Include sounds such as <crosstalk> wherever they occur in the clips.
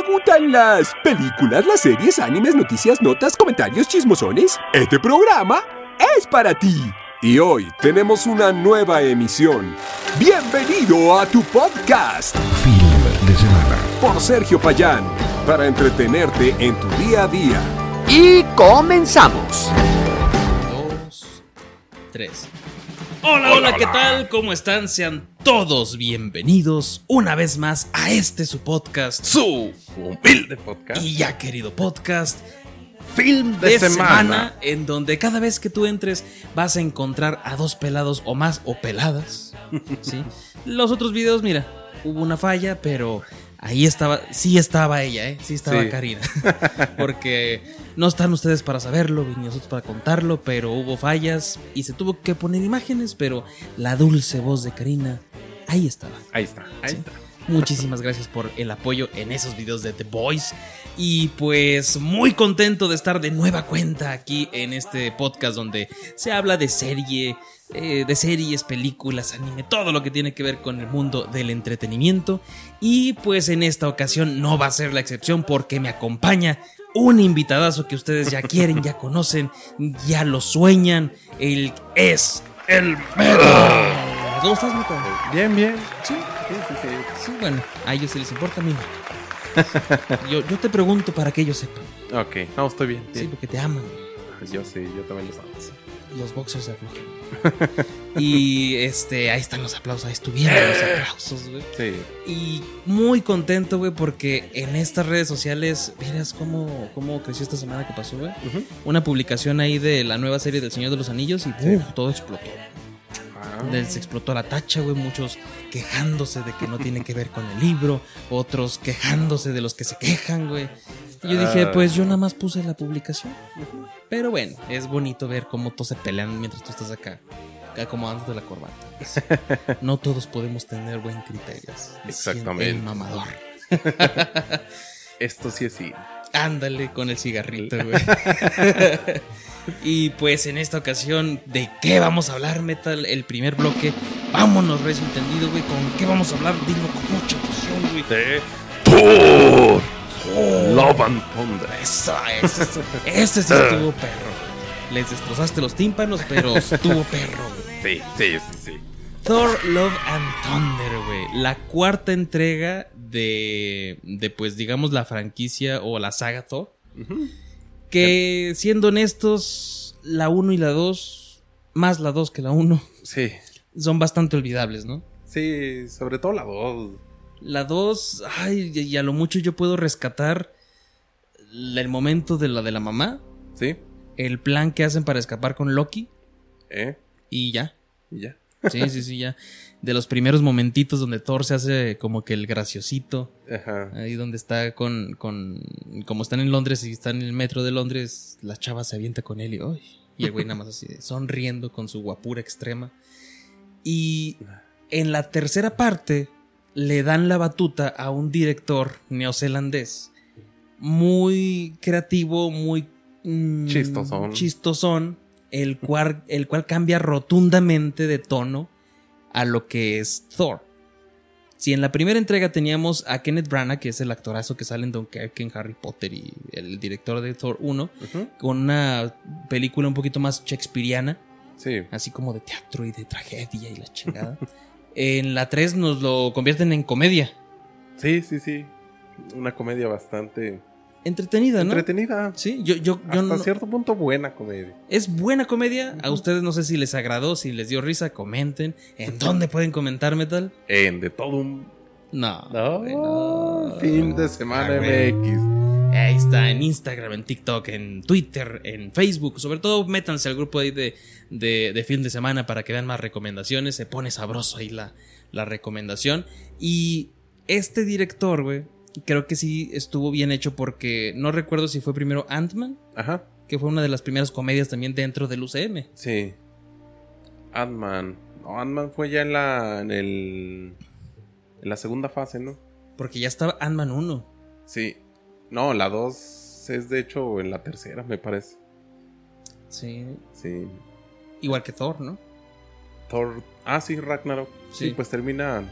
¿Te gustan las películas, las series, animes, noticias, notas, comentarios, chismosones? Este programa es para ti. Y hoy tenemos una nueva emisión. Bienvenido a tu podcast. Film de semana. Por Sergio Payán. Para entretenerte en tu día a día. Y comenzamos. Dos, tres. Hola, hola, ¿qué tal? ¿Cómo están? Sean todos bienvenidos una vez más a este su podcast, Su humilde podcast. y ya querido podcast, Film de, De semana. semana. en donde cada vez que tú entres vas a encontrar a dos pelados o más o peladas. ¿sí? <laughs> Los otros videos, mira, hubo una falla, pero ahí estaba, sí estaba ella, ¿eh? Sí estaba Sí. Karina. <laughs> Porque no están ustedes para saberlo, ni nosotros para contarlo, pero hubo fallas y se tuvo que poner imágenes, pero la dulce voz de Karina, ahí estaba. Ahí está, ahí Sí. está. Muchísimas gracias por el apoyo en esos videos de The Boys. Y pues muy contento de estar de nueva cuenta aquí en este podcast donde se habla de serie, eh, de series, películas, anime, todo lo que tiene que ver con el mundo del entretenimiento. Y pues en esta ocasión no va a ser la excepción porque me acompaña un invitadazo que ustedes ya quieren, ya conocen, ya lo sueñan. Él es el Metal. ¿Cómo estás, Metal? Bien, bien. Sí. Sí, sí, sí. Sí, bueno, a ellos sí les importa, a mí. Yo, yo te pregunto para que ellos sepan. Ok, no, estoy bien. Sí, bien. porque te aman. Yo sí, yo también lo sabía. Los boxers se aflojan. <laughs> y este, ahí están los aplausos, ahí estuvieron los aplausos, güey. Sí. Y muy contento, güey, porque en estas redes sociales, miras cómo, cómo creció esta semana que pasó, güey. Una publicación ahí de la nueva serie del Señor de los Anillos y todo explotó. Ah, Les explotó la tacha, güey. Muchos quejándose de que no tiene que ver con el libro. Otros quejándose de los que se quejan, güey. Y yo dije, Ah. pues yo nada más puse la publicación. Pero bueno, es bonito ver cómo todos se pelean mientras tú estás acá. Acomodándote la corbata. pues. <laughs> No todos podemos tener buen criterio. Exactamente. El mamador. <laughs> Esto sí es sí. Ándale con el cigarrito, güey. <laughs> y pues en esta ocasión, ¿de qué vamos a hablar, Metal? El primer bloque. Vámonos, recio entendido, güey. ¿Con qué vamos a hablar? Dilo con mucha emoción, güey. De Love and Thunder. Eso, eso, eso. Este sí <laughs> estuvo perro. Les destrozaste los tímpanos, pero estuvo perro, güey. Sí, sí, sí, sí. Thor, Love and Thunder, güey. La cuarta entrega de, de, pues, digamos, la franquicia o la saga Thor. Que, siendo honestos, la 1 y la 2, más la 2 que la 1, Sí. son bastante olvidables, ¿no? Sí, sobre todo la 2. La 2, ay, y a lo mucho yo puedo rescatar el momento de la de la mamá, Sí. el plan que hacen para escapar con Loki ¿Eh? y ya. Y ya. Sí, sí, sí, ya. De los primeros momentitos donde Thor se hace como que el graciosito. Ajá. Ahí donde está con, con. Como están en Londres y están en el metro de Londres, la chava se avienta con él y. ¡ay! y el güey nada más así, sonriendo con su guapura extrema. Y en la tercera parte le dan la batuta a un director neozelandés muy creativo, muy mm, Chistosón. chistosón, el cual, el cual cambia rotundamente de tono a lo que es Thor. Si en la primera entrega teníamos a Kenneth Branagh, que es el actorazo que sale en Dunkirk, en Harry Potter y el director de Thor 1, Ujú. con una película un poquito más shakespeariana, Sí. así como de teatro y de tragedia y la chingada. <laughs> en la 3 nos lo convierten en comedia. Sí, sí, sí. Una comedia bastante Entretenida, ¿no? entretenida. Sí, yo, yo, yo Hasta no- cierto punto buena comedia. Es buena comedia. A ustedes no sé si les agradó, si les dio risa, comenten. ¿En dónde pueden comentar, Metal? En de todo un No. No, fin de semana Ah. MX. Ahí está, en Instagram, en TikTok, en Twitter, en Facebook. Sobre todo, métanse al grupo ahí de, de, de fin de semana para que vean más recomendaciones. Se pone sabroso ahí la, la recomendación. Y este director, güey, creo que sí estuvo bien hecho porque no recuerdo si fue primero Ant-Man, Ajá, que fue una de las primeras comedias también dentro del UCM. sí. Ant-Man. No, Ant-Man fue ya en la. en el. En la segunda fase, ¿no? Porque ya estaba Ant-Man 1. Sí. No, la 2 es de hecho en la tercera, me parece. Sí. Sí. Igual que Thor, ¿no? Thor. Ah, sí, Ragnarok. Sí, Sí. pues termina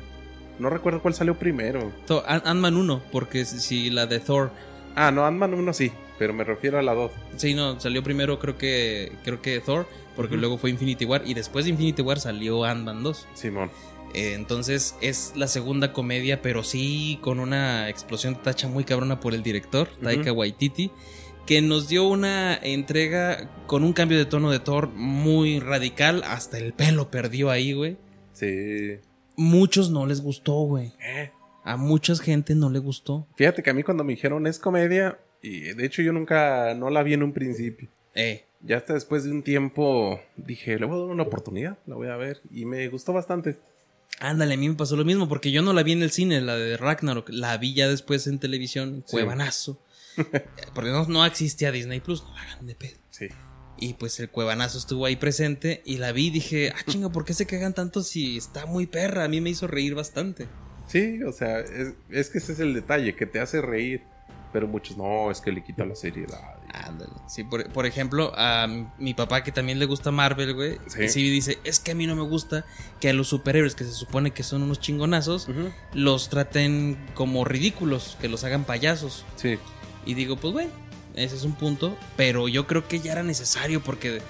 No recuerdo cuál salió primero. Ant-Man 1, porque si si la de Thor. Ah, no, Ant-Man 1 sí, pero me refiero a la 2. Sí, no, salió primero creo que creo que Thor, porque luego fue Infinity War y después de Infinity War salió Ant-Man 2. Simón. Eh, entonces es la segunda comedia, pero sí con una explosión de tacha muy cabrona por el director, Taika Waititi, que nos dio una entrega con un cambio de tono de Thor muy radical, hasta el pelo perdió ahí, güey. Sí. Muchos no les gustó, güey. Eh, A mucha gente no le gustó. Fíjate que a mí cuando me dijeron es comedia, y de hecho yo nunca, no la vi en un principio. Eh, Ya hasta después de un tiempo dije, le voy a dar una oportunidad, la voy a ver. Y me gustó bastante. Ándale, a mí me pasó lo mismo, porque yo no la vi en el cine, la de Ragnarok, la vi ya después en televisión, Sí. Cuevanazo. <laughs> porque no, no existía Disney Plus, no la hagan de pedo. Sí. Y pues el cuevanazo estuvo ahí presente y la vi y dije, ah, chinga, ¿por qué se cagan tanto si está muy perra? A mí me hizo reír bastante. Sí, o sea, es, es que ese es el detalle, que te hace reír. Pero muchos, no, es que le quita la seriedad. Ándale. Sí, por, por ejemplo, a mi, papá que también le gusta Marvel, güey, Sí. sí. dice, es que a mí no me gusta que a los superhéroes que se supone que son unos chingonazos, los traten como ridículos, que los hagan payasos. Sí, Y digo, pues bueno, ese es un punto, pero yo creo que ya era necesario porque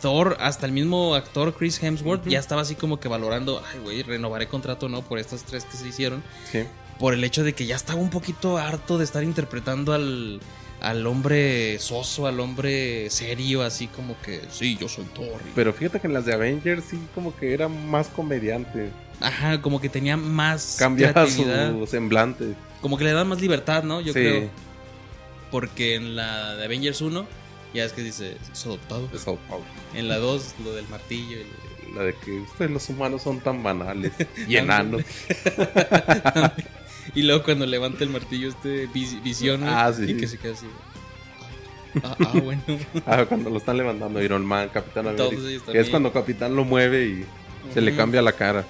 Thor, hasta el mismo actor Chris Hemsworth, ya estaba así como que valorando, ay, güey, renovaré contrato no por estas tres que se hicieron, sí. por el hecho de que ya estaba un poquito harto de estar interpretando al, al hombre soso, al hombre serio, así como que, sí, yo soy Thor. Pero fíjate que en las de Avengers sí como que era más comediante. Ajá, como que tenía más Cambiaba su semblante. como que le dan más libertad, ¿no? Yo sí, creo, porque en la de Avengers 1, ya es que dice, es adoptado. de Sao Paulo. En la 2, lo del martillo. y- La de que ustedes los humanos son tan banales <laughs> y enanos. <laughs> y luego cuando levanta el martillo este vis- visión Ah, sí. y que se queda así. Ah, ah, bueno. <laughs> Ah, cuando lo están levantando Iron Man, Capitán Todos América. Que es cuando Capitán lo mueve y se le cambia la cara.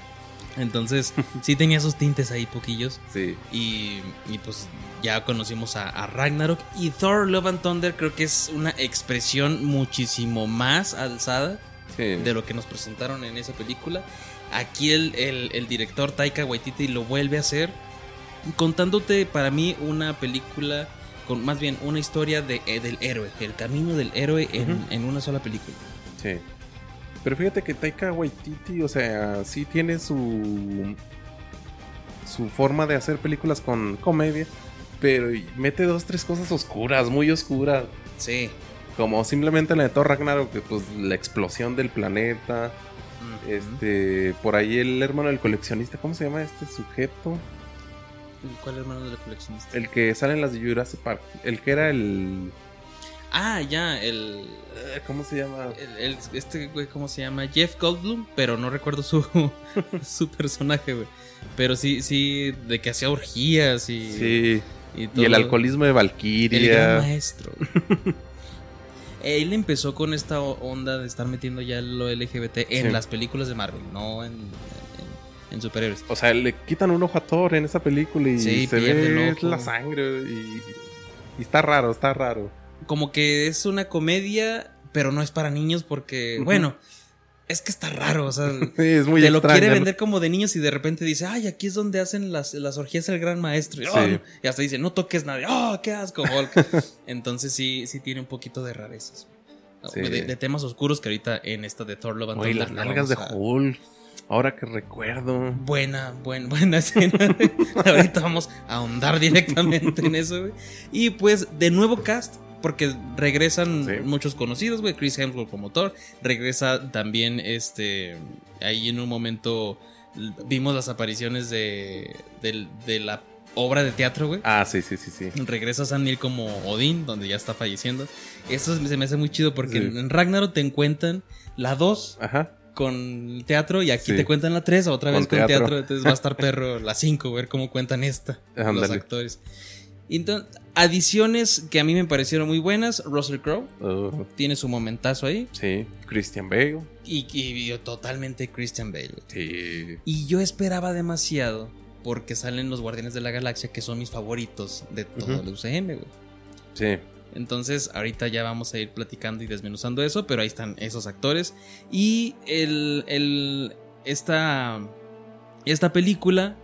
Entonces, <laughs> sí tenía sus tintes ahí poquillos. Sí. Y, y pues ya conocimos a, a Ragnarok. Y Thor Love and Thunder creo que es una expresión muchísimo más alzada Sí. de lo que nos presentaron en esa película. Aquí el, el- el director Taika Waititi lo vuelve a hacer, contándote para mí una película, con más bien una historia de, eh, del héroe, el camino del héroe en, en una sola película. Sí. Pero fíjate que Taika Waititi, o sea, sí tiene su su forma de hacer películas con comedia, pero mete dos tres cosas oscuras, muy oscuras, Sí. como simplemente la de Thor Ragnarok, que pues la explosión del planeta, este, por ahí el hermano del coleccionista, ¿cómo se llama este sujeto? ¿Cuál hermano de la coleccionista? El que sale en las de Jurassic Park, el que era el Ah, ya, el, eh, ¿cómo se llama? el- el- Este güey, ¿cómo se llama? Jeff Goldblum, pero no recuerdo su, <laughs> su personaje, güey. Pero sí, sí, de que hacía orgías y. Sí. y, Y todo. el alcoholismo de El gran Valkyria. maestro. <laughs> Él empezó con esta onda de estar metiendo ya lo LGBT en Sí. las películas de Marvel, no en, en, superhéroes. O sea, le quitan un ojo a Thor en esa película y Sí, se ve la sangre y, y está raro, está raro. Como que es una comedia, pero no es para niños porque, bueno, es que está raro, o sea, <laughs> Sí, es muy te lo quiere vender como de niños y de repente dice, ay, aquí es donde hacen las, las orgías el gran maestro. Y, "Oh, Sí. no". y hasta dice, no toques nada. ¡Oh, qué asco, Hulk! <laughs> Entonces sí, sí tiene un poquito de rarezas. Sí. De, de temas oscuros que ahorita en esta de Thor and Oye, Thunder las la nalgas de a- Hulk. Ahora que recuerdo. Buena, buen, buena <laughs> escena. ahorita vamos a ahondar directamente en eso, güey. Y pues, de nuevo cast, porque regresan Sí. muchos conocidos, güey. Chris Hemsworth como Thor. Regresa también, este, ahí en un momento vimos las apariciones de, de la obra de teatro, güey. Ah, sí, sí, sí, sí. Regresa Sam Neill como Odín, donde ya está falleciendo. Eso se me hace muy chido porque Sí. en Ragnarok te encuentran la 2 Ajá. Con teatro y aquí Sí. te cuentan la 3 otra vez Con teatro. teatro. Entonces va a estar <laughs> perro la 5, ver cómo cuentan esta los actores. Entonces, adiciones que a mí me parecieron muy buenas. Russell Crowe Uh, tiene su momentazo ahí. sí. Christian Bale. Y, y yo totalmente Christian Bale. Sí. Y yo esperaba demasiado porque salen los Guardianes de la Galaxia, que son mis favoritos de todo el UCM, güey. Sí. Entonces, ahorita ya vamos a ir platicando y desmenuzando eso, pero ahí están esos actores. Y el, el- esta, esta película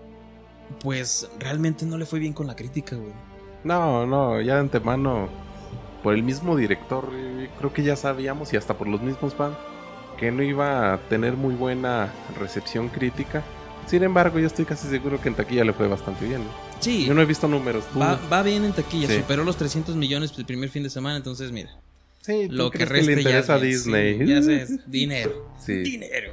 pues realmente no le fue bien con la crítica, güey. No, no, ya de antemano, por el mismo director, creo que ya sabíamos, y hasta por los mismos fans, que no iba a tener muy buena recepción crítica. Sin embargo, yo estoy casi seguro que en taquilla le fue bastante bien. Sí, Yo no he visto números. ¿tú? va, va bien en taquilla, Sí. superó los 300 millones el primer fin de semana, entonces mira, Sí, ¿tú lo que resta le interesa ya a Disney. sí, ya sé, es dinero. Sí. Dinero.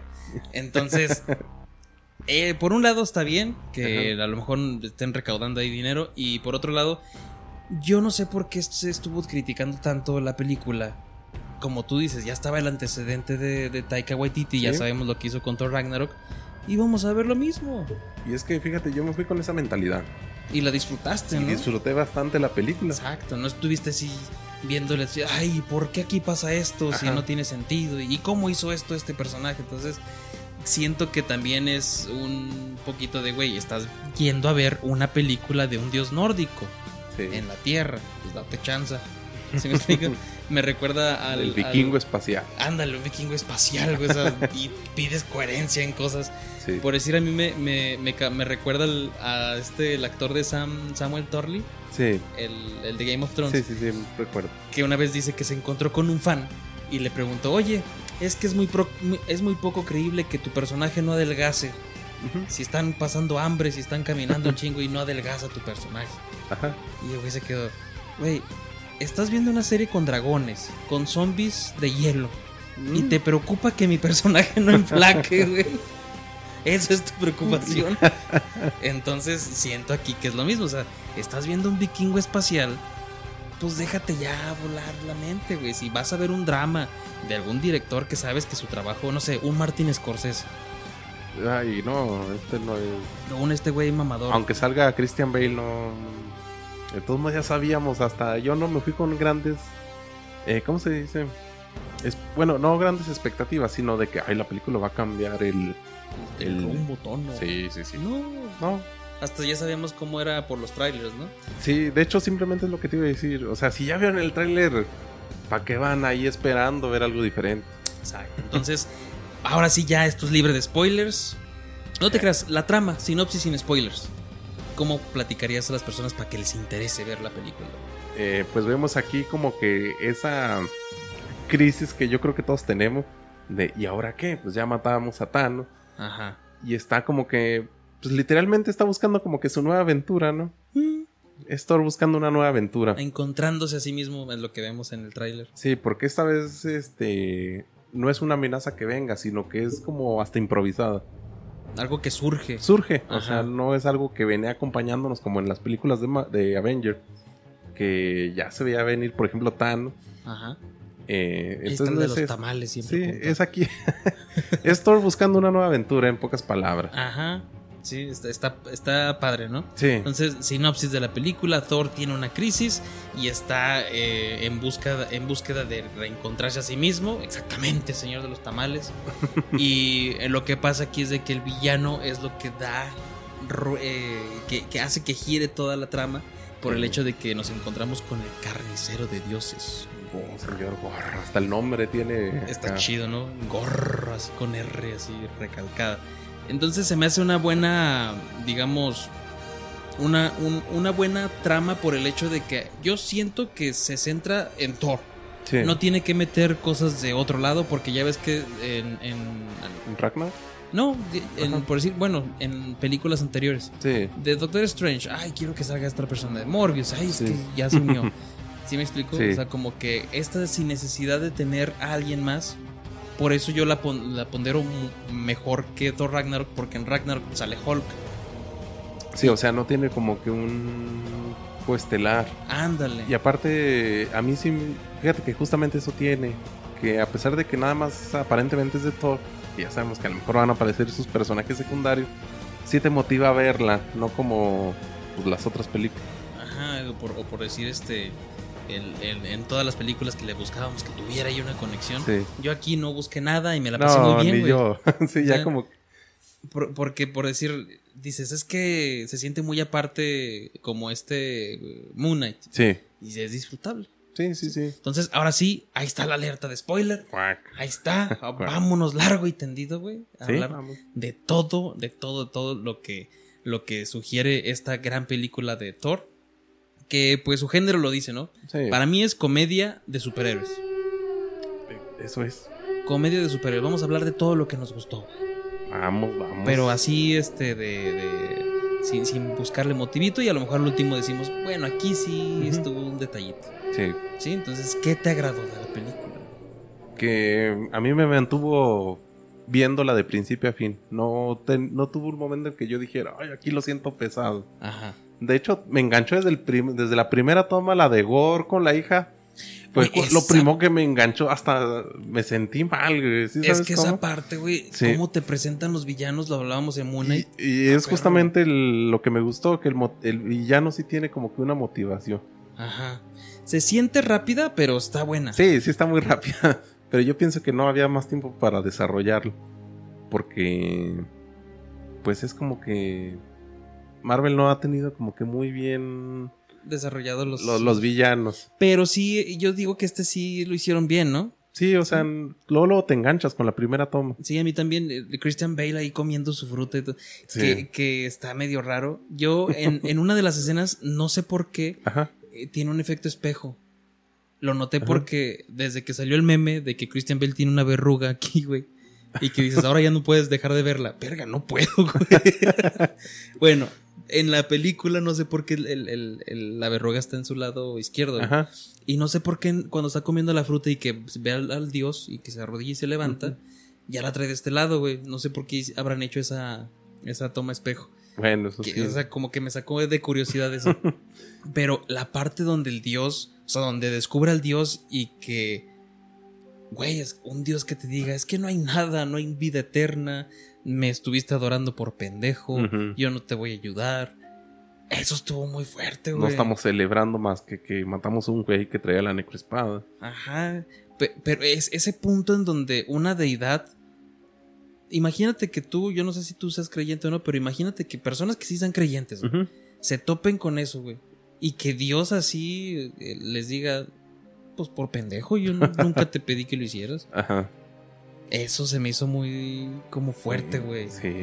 Entonces, <laughs> eh, por un lado está bien que a lo mejor estén recaudando ahí dinero y por otro lado, yo no sé por qué se estuvo criticando tanto la película. Como tú dices, ya estaba el antecedente de, de Taika Waititi, ya sabemos lo que hizo con Thor Ragnarok. Y vamos a ver lo mismo. Y es que fíjate, yo me fui con esa mentalidad. Y la disfrutaste, Y ¿no? disfruté bastante la película. Exacto, no estuviste así viéndole ay, ¿por qué aquí pasa esto si Ajá. no tiene sentido? ¿Y cómo hizo esto este personaje? Entonces, siento que también es un poquito de, güey, estás yendo a ver una película de un dios nórdico Sí. en la tierra, pues date chanza. ¿Sí me explico? me recuerda al... el vikingo al- espacial. Ándale, un vikingo espacial, güey, <laughs> y pides coherencia en cosas. Sí. Por decir, a mí me, me, me, me recuerda al- a este, el actor de Sam, Samuel Torley, Sí. el, el de Game of Thrones sí, sí, sí, recuerdo. que una vez dice que se encontró con un fan y le preguntó, oye, es que es muy, pro- es muy poco creíble que tu personaje no adelgase. Si están pasando hambre, si están caminando un chingo y no adelgaza tu personaje. Ajá. Y el güey se quedó, güey, estás viendo una serie con dragones, con zombies de hielo. Y Mm. te preocupa que mi personaje no enflaque, <laughs> güey. Esa es tu preocupación. <laughs> Entonces siento aquí que es lo mismo. O sea, estás viendo un vikingo espacial. Pues déjate ya volar la mente, güey. Si vas a ver un drama de algún director que sabes que su trabajo, no sé, un Martin Scorsese. Ay, no, este no es. Un este güey mamador. Aunque salga Christian Bale, no. De todos modos ya sabíamos, hasta yo no me fui con grandes. eh, ¿Cómo se dice? Es, bueno, no grandes expectativas, sino de que ay, la película va a cambiar el. el rumbo tono. Sí, sí, sí. No. No, Hasta ya sabíamos cómo era por los trailers, ¿no? sí, de hecho, simplemente es lo que te iba a decir. O sea, si ya vieron el tráiler, ¿para qué van ahí esperando ver algo diferente? Exacto. Entonces, ahora sí ya esto es libre de spoilers. No te creas, la trama, sinopsis sin spoilers. ¿Cómo platicarías a las personas para que les interese ver la película? Eh, pues vemos aquí como que esa crisis que yo creo que todos tenemos. De, ¿y ahora qué? Pues ya matábamos a Thanos. Ajá. Y está como que, pues literalmente está buscando como que su nueva aventura, ¿no? Mm. Es Thor buscando una nueva aventura. Encontrándose a sí mismo es lo que vemos en el tráiler. Sí, porque esta vez, este, no es una amenaza que venga, sino que es como hasta improvisada. Algo que surge. Surge, o sea, no es algo que venía acompañándonos como en las películas de, Ma- de Avenger, que ya se veía venir, por ejemplo, Thanos. Ajá. Eh, el de los es- tamales siempre. Sí, es aquí. <laughs> es Thor buscando una nueva aventura, en pocas palabras. Ajá. Sí, está, está, está padre, ¿no? Sí. Entonces, sinopsis de la película, Thor tiene una crisis y está eh, en, búsqueda, en búsqueda de reencontrarse a sí mismo, exactamente, señor de los tamales. <laughs> y eh, lo que pasa aquí es de que el villano es lo que da, eh, que, que hace que gire toda la trama por el hecho de que nos encontramos con el carnicero de dioses. Oh, señor hasta el nombre tiene. Está acá. chido, ¿no? Gorro, así con R, así recalcada. Entonces se me hace una buena, digamos, una, un- una buena trama por el hecho de que yo siento que se centra en Thor. Sí. No tiene que meter cosas de otro lado porque ya ves que en... en- ¿Ragnar? no, en- por decir, bueno, en películas anteriores. Sí. De Doctor Strange, ay, quiero que salga esta persona. De Morbius, ay, es Sí. que ya se unió. <laughs> ¿Sí me explico? Sí. O sea, como que esta sin necesidad de tener a alguien más. Por eso yo la, pon- la pondero mejor que Thor Ragnarok, porque en Ragnarok sale Hulk. Sí, o sea, no tiene como que un coestelar. Ándale. Y aparte, a mí sí, fíjate que justamente eso tiene, que a pesar de que nada más aparentemente es de Thor, y ya sabemos que a lo mejor van a aparecer sus personajes secundarios, sí te motiva a verla, no como pues, las otras películas. Ajá, o por, o por decir este. El- el- en todas las películas que le buscábamos que tuviera ahí una conexión. Sí. Yo aquí no busqué nada y me la pasé No, muy bien, ni güey. yo. <laughs> sí, O ya sea, como... Por- porque por decir, dices, es que se siente muy aparte como este eh, Moon Knight. Sí, Y es disfrutable. sí, sí, sí. Entonces, ahora sí, ahí está la alerta de spoiler. Cuac. Ahí está. <laughs> Vámonos largo y tendido, güey. A Sí, hablar vamos. de todo, de todo, de todo lo que lo que sugiere esta gran película de Thor. Que pues su género lo dice, ¿no? Sí. Para mí es comedia de superhéroes. Eso es. Comedia de superhéroes. Vamos a hablar de todo lo que nos gustó. Vamos, vamos. Pero así, este, de. de- sin, sin buscarle motivito. Y a lo mejor al último decimos, bueno, aquí sí estuvo un detallito. Sí. ¿Sí? Entonces, ¿qué te agradó de la película? Que a mí me mantuvo viéndola de principio a fin. No, te- no tuvo un momento en que yo dijera, ay, aquí lo siento pesado. Ajá. De hecho, me enganchó desde, el prim- desde la primera toma, la de Gore con la hija. Fue cu- lo primo que me enganchó, hasta me sentí mal, güey. ¿Sí Es que cómo? esa parte, güey, Sí. cómo te presentan los villanos, lo hablábamos en Moon Knight. Y, y es perro. justamente el- lo que me gustó, que el villano sí tiene como que una motivación. Ajá. Se siente rápida, pero está buena. Sí, sí está muy <laughs> rápida. Pero yo pienso que no había más tiempo para desarrollarlo. Porque. Pues es como que. Marvel no ha tenido como que muy bien Desarrollado los... lo- los villanos. Pero sí, yo digo que este sí lo hicieron bien, ¿no? Sí, o sea, luego, luego te enganchas con la primera toma. Sí, a mí también, eh, Christian Bale ahí comiendo su fruta y todo, Sí. que, que está medio raro. Yo en, <laughs> en una de las escenas, no sé por qué, Ajá. eh, tiene un efecto espejo. Lo noté Ajá. porque desde que salió el meme de que Christian Bale tiene una verruga aquí, güey. Y que dices, ahora ya no puedes dejar de verla. Verga, no puedo, güey. <laughs> <laughs> bueno, en la película no sé por qué el- el- el- la verruga está en su lado izquierdo. Ajá. Y no sé por qué cuando está comiendo la fruta y que ve al, al dios y que se arrodilla y se levanta, ya la trae de este lado, güey. No sé por qué habrán hecho esa, esa toma espejo. Bueno, eso Que, sí. O sea, como que me sacó de curiosidad eso. <laughs> Pero la parte donde el dios, o sea, donde descubre al dios y que, güey, es un dios que te diga, es que no hay nada, no hay vida eterna, me estuviste adorando por pendejo, yo no te voy a ayudar. Eso estuvo muy fuerte, güey. No estamos celebrando más que que matamos a un güey que traía la necroespada. Ajá. Pe- Pero es ese punto en donde una deidad. Imagínate que tú, yo no sé si tú seas creyente o no, pero imagínate que personas que sí sean creyentes güey, se topen con eso, güey. Y que Dios así eh, les diga, pues por pendejo, yo nu- nunca te pedí que lo hicieras. Ajá. Eso se me hizo muy como fuerte, güey. Sí.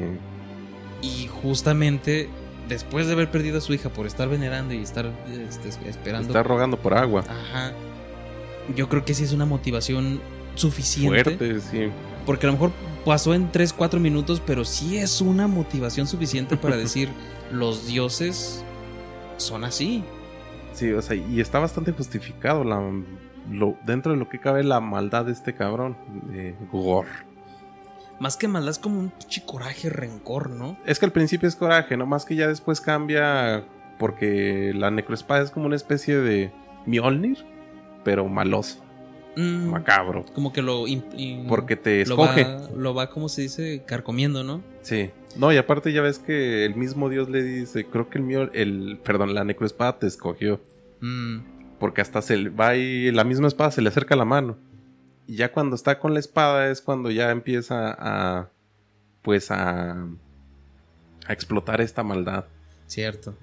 Y justamente después de haber perdido a su hija por estar venerando y estar este, esperando. Está rogando por agua. Ajá. Yo creo que sí es una motivación suficiente. Fuerte, sí. Porque a lo mejor pasó en 3, 4 minutos, pero sí es una motivación suficiente para <laughs> decir los dioses son así. Sí, o sea, y está bastante justificado la, lo, dentro de lo que cabe la maldad de este cabrón, de Gore. Más que maldad es como un pinche coraje, rencor, ¿no? Es que al principio es coraje, no más que ya después cambia porque la necroespada es como una especie de Mjolnir, pero maloso, Mm, macabro, como que lo... porque te lo escoge. va, lo va, como se dice? Carcomiendo, ¿no? Sí. No, y aparte ya ves que el mismo Dios le dice, creo que el mío, el, perdón, la necroespada te escogió. Mm, Porque hasta se va y la misma espada se le acerca a la mano. Y ya cuando está con la espada es cuando ya empieza a. Pues a. a explotar esta maldad. cierto.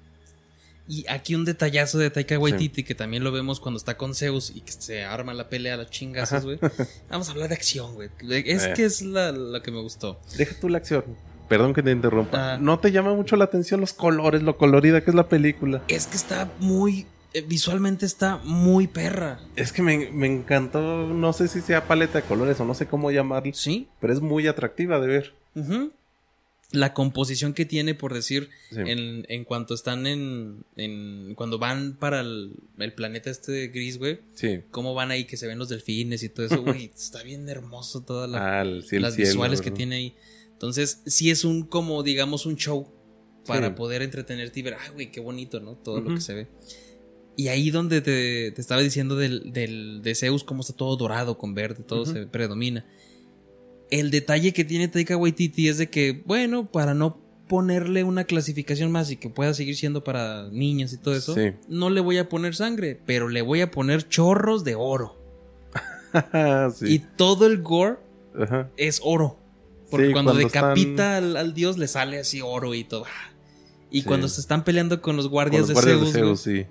Y aquí un detallazo de Taika Waititi que también lo vemos cuando está con Zeus y que se arma la pelea a las chingazos, güey. <laughs> Vamos a hablar de acción, güey. Es Eh. que es la, la que me gustó. Deja tú la acción. Perdón que te interrumpa. Ah. ¿No te llama mucho la atención los colores, lo colorida que es la película? Es que está muy. Eh, visualmente está muy perra. Es que me, me encantó, no sé si sea paleta de colores o no sé cómo llamarlo, Sí. pero es muy atractiva de ver. La composición que tiene, por decir, Sí. en, en cuanto están en, en. Cuando van para el, el planeta este gris, güey. Sí. Cómo van ahí, que se ven los delfines y todo eso, güey. <laughs> está bien hermoso toda la, Ah, sí, las cielo, visuales que tiene ahí. Entonces, sí es un, como, digamos, un show para Sí. poder entretenerte y ver, ay, güey, qué bonito, ¿no? Todo lo que se ve. Y ahí donde te, te estaba diciendo del, del, de Zeus, cómo está todo dorado con verde, todo se predomina. El detalle que tiene Taika Waititi es de que, bueno, para no ponerle una clasificación más y que pueda seguir siendo para niños y todo eso, Sí. no le voy a poner sangre, pero le voy a poner chorros de oro. <laughs> sí. Y todo el gore es oro. Porque Sí, cuando, cuando decapita al, al dios le sale así oro y todo. Y cuando se están peleando con los Con guardias, de de, Zeus, sí.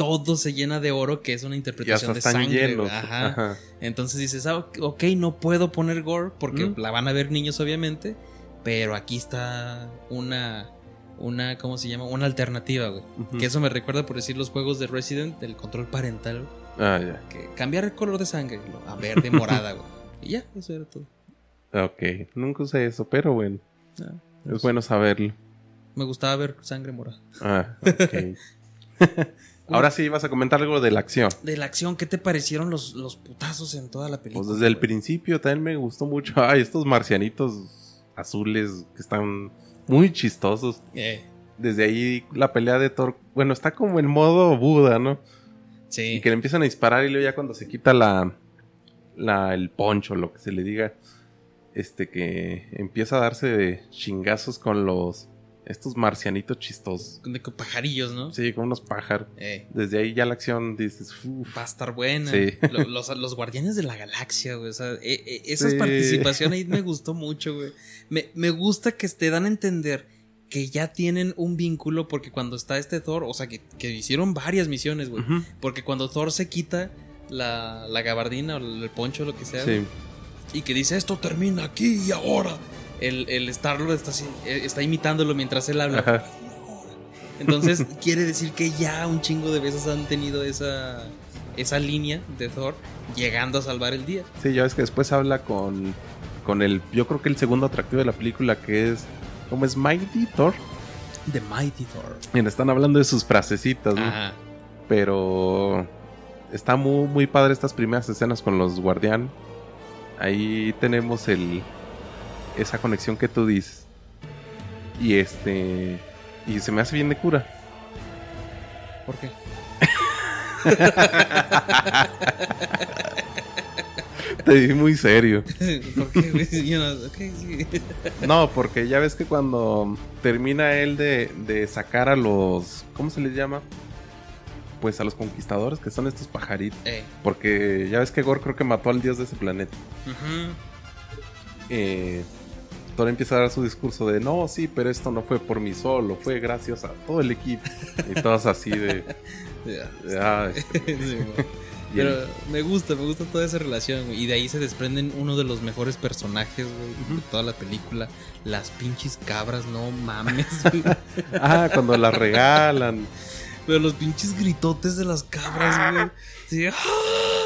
Todo se llena de oro, que es una interpretación de sangre. Ajá. Ajá. Entonces dices, ah, ok, no puedo poner gore porque Mm. la van a ver niños, obviamente. Pero aquí está una, una, ¿cómo se llama? Una alternativa, güey. Que eso me recuerda por decir los juegos de Resident, del control parental. Ah, ya. Que cambiar el color de sangre, a verde, morada, güey. Y ya, eso era todo. Ok, nunca usé eso, pero bueno, Ah, es pues, bueno saberlo. Me gustaba ver sangre morada. Ah, <laughs> ok. Ahora sí vas a comentar algo de la acción. De la acción, ¿qué te parecieron los, los putazos en toda la película? Pues desde el güey? principio también me gustó mucho. <laughs> Ay, estos marcianitos azules que están muy chistosos. Eh, Desde ahí la pelea de Thor, bueno, está como en modo Buda, ¿no? sí. Y que le empiezan a disparar y luego ya cuando se quita la, la el poncho, lo que se le diga, este que empieza a darse chingazos con los estos marcianitos chistosos. De co- pajarillos, ¿no? Sí, con unos pájaros. Eh, Desde ahí ya la acción dices, va a estar buena. Sí. Lo- Los, los guardianes de la galaxia, güey. O sea, eh, eh, esa Sí. participación ahí me gustó mucho, güey. Me, me gusta que te dan a entender que ya tienen un vínculo porque cuando está este Thor, o sea, que, que hicieron varias misiones, güey. Porque cuando Thor se quita la, la gabardina o el poncho, lo que sea, Sí. y que dice esto termina aquí y ahora. El, el Star-Lord está, eh, está imitándolo mientras él habla. Ajá. Entonces <laughs> quiere decir que ya un chingo de veces han tenido esa, esa línea de Thor llegando a salvar el día. Sí, ya ves que después habla con, con el, yo creo que el segundo atractivo de la película que es, ¿cómo es? Mighty Thor. The Mighty Thor. Mira, están hablando de sus frasecitas, ¿no? Ajá. Pero está muy, muy padre estas primeras escenas con los guardián. Ahí tenemos el esa conexión que tú dices. Y este y se me hace bien de cura. ¿Por qué? <laughs> Te vi muy serio. <laughs> ¿Por qué, no- porque ya ves que cuando termina él de, de sacar a los ¿cómo se les llama? Pues a los conquistadores que son estos pajaritos. Eh, Porque ya ves que Gore creo que mató al dios de ese planeta. ujú. eh, Thor empieza a dar su discurso de no, sí, pero esto no fue por mí solo, fue gracias a todo el equipo. Y todos así de. <laughs> De, "Ah, <laughs> Sí, <laughs> y el- Pero me gusta, me gusta toda esa relación, güey. Y de ahí se desprenden uno de los mejores personajes, güey, de toda la película. Las pinches cabras, no mames, güey. ah, cuando la regalan. Pero los pinches gritotes de las cabras, güey. Sí, ¡ah!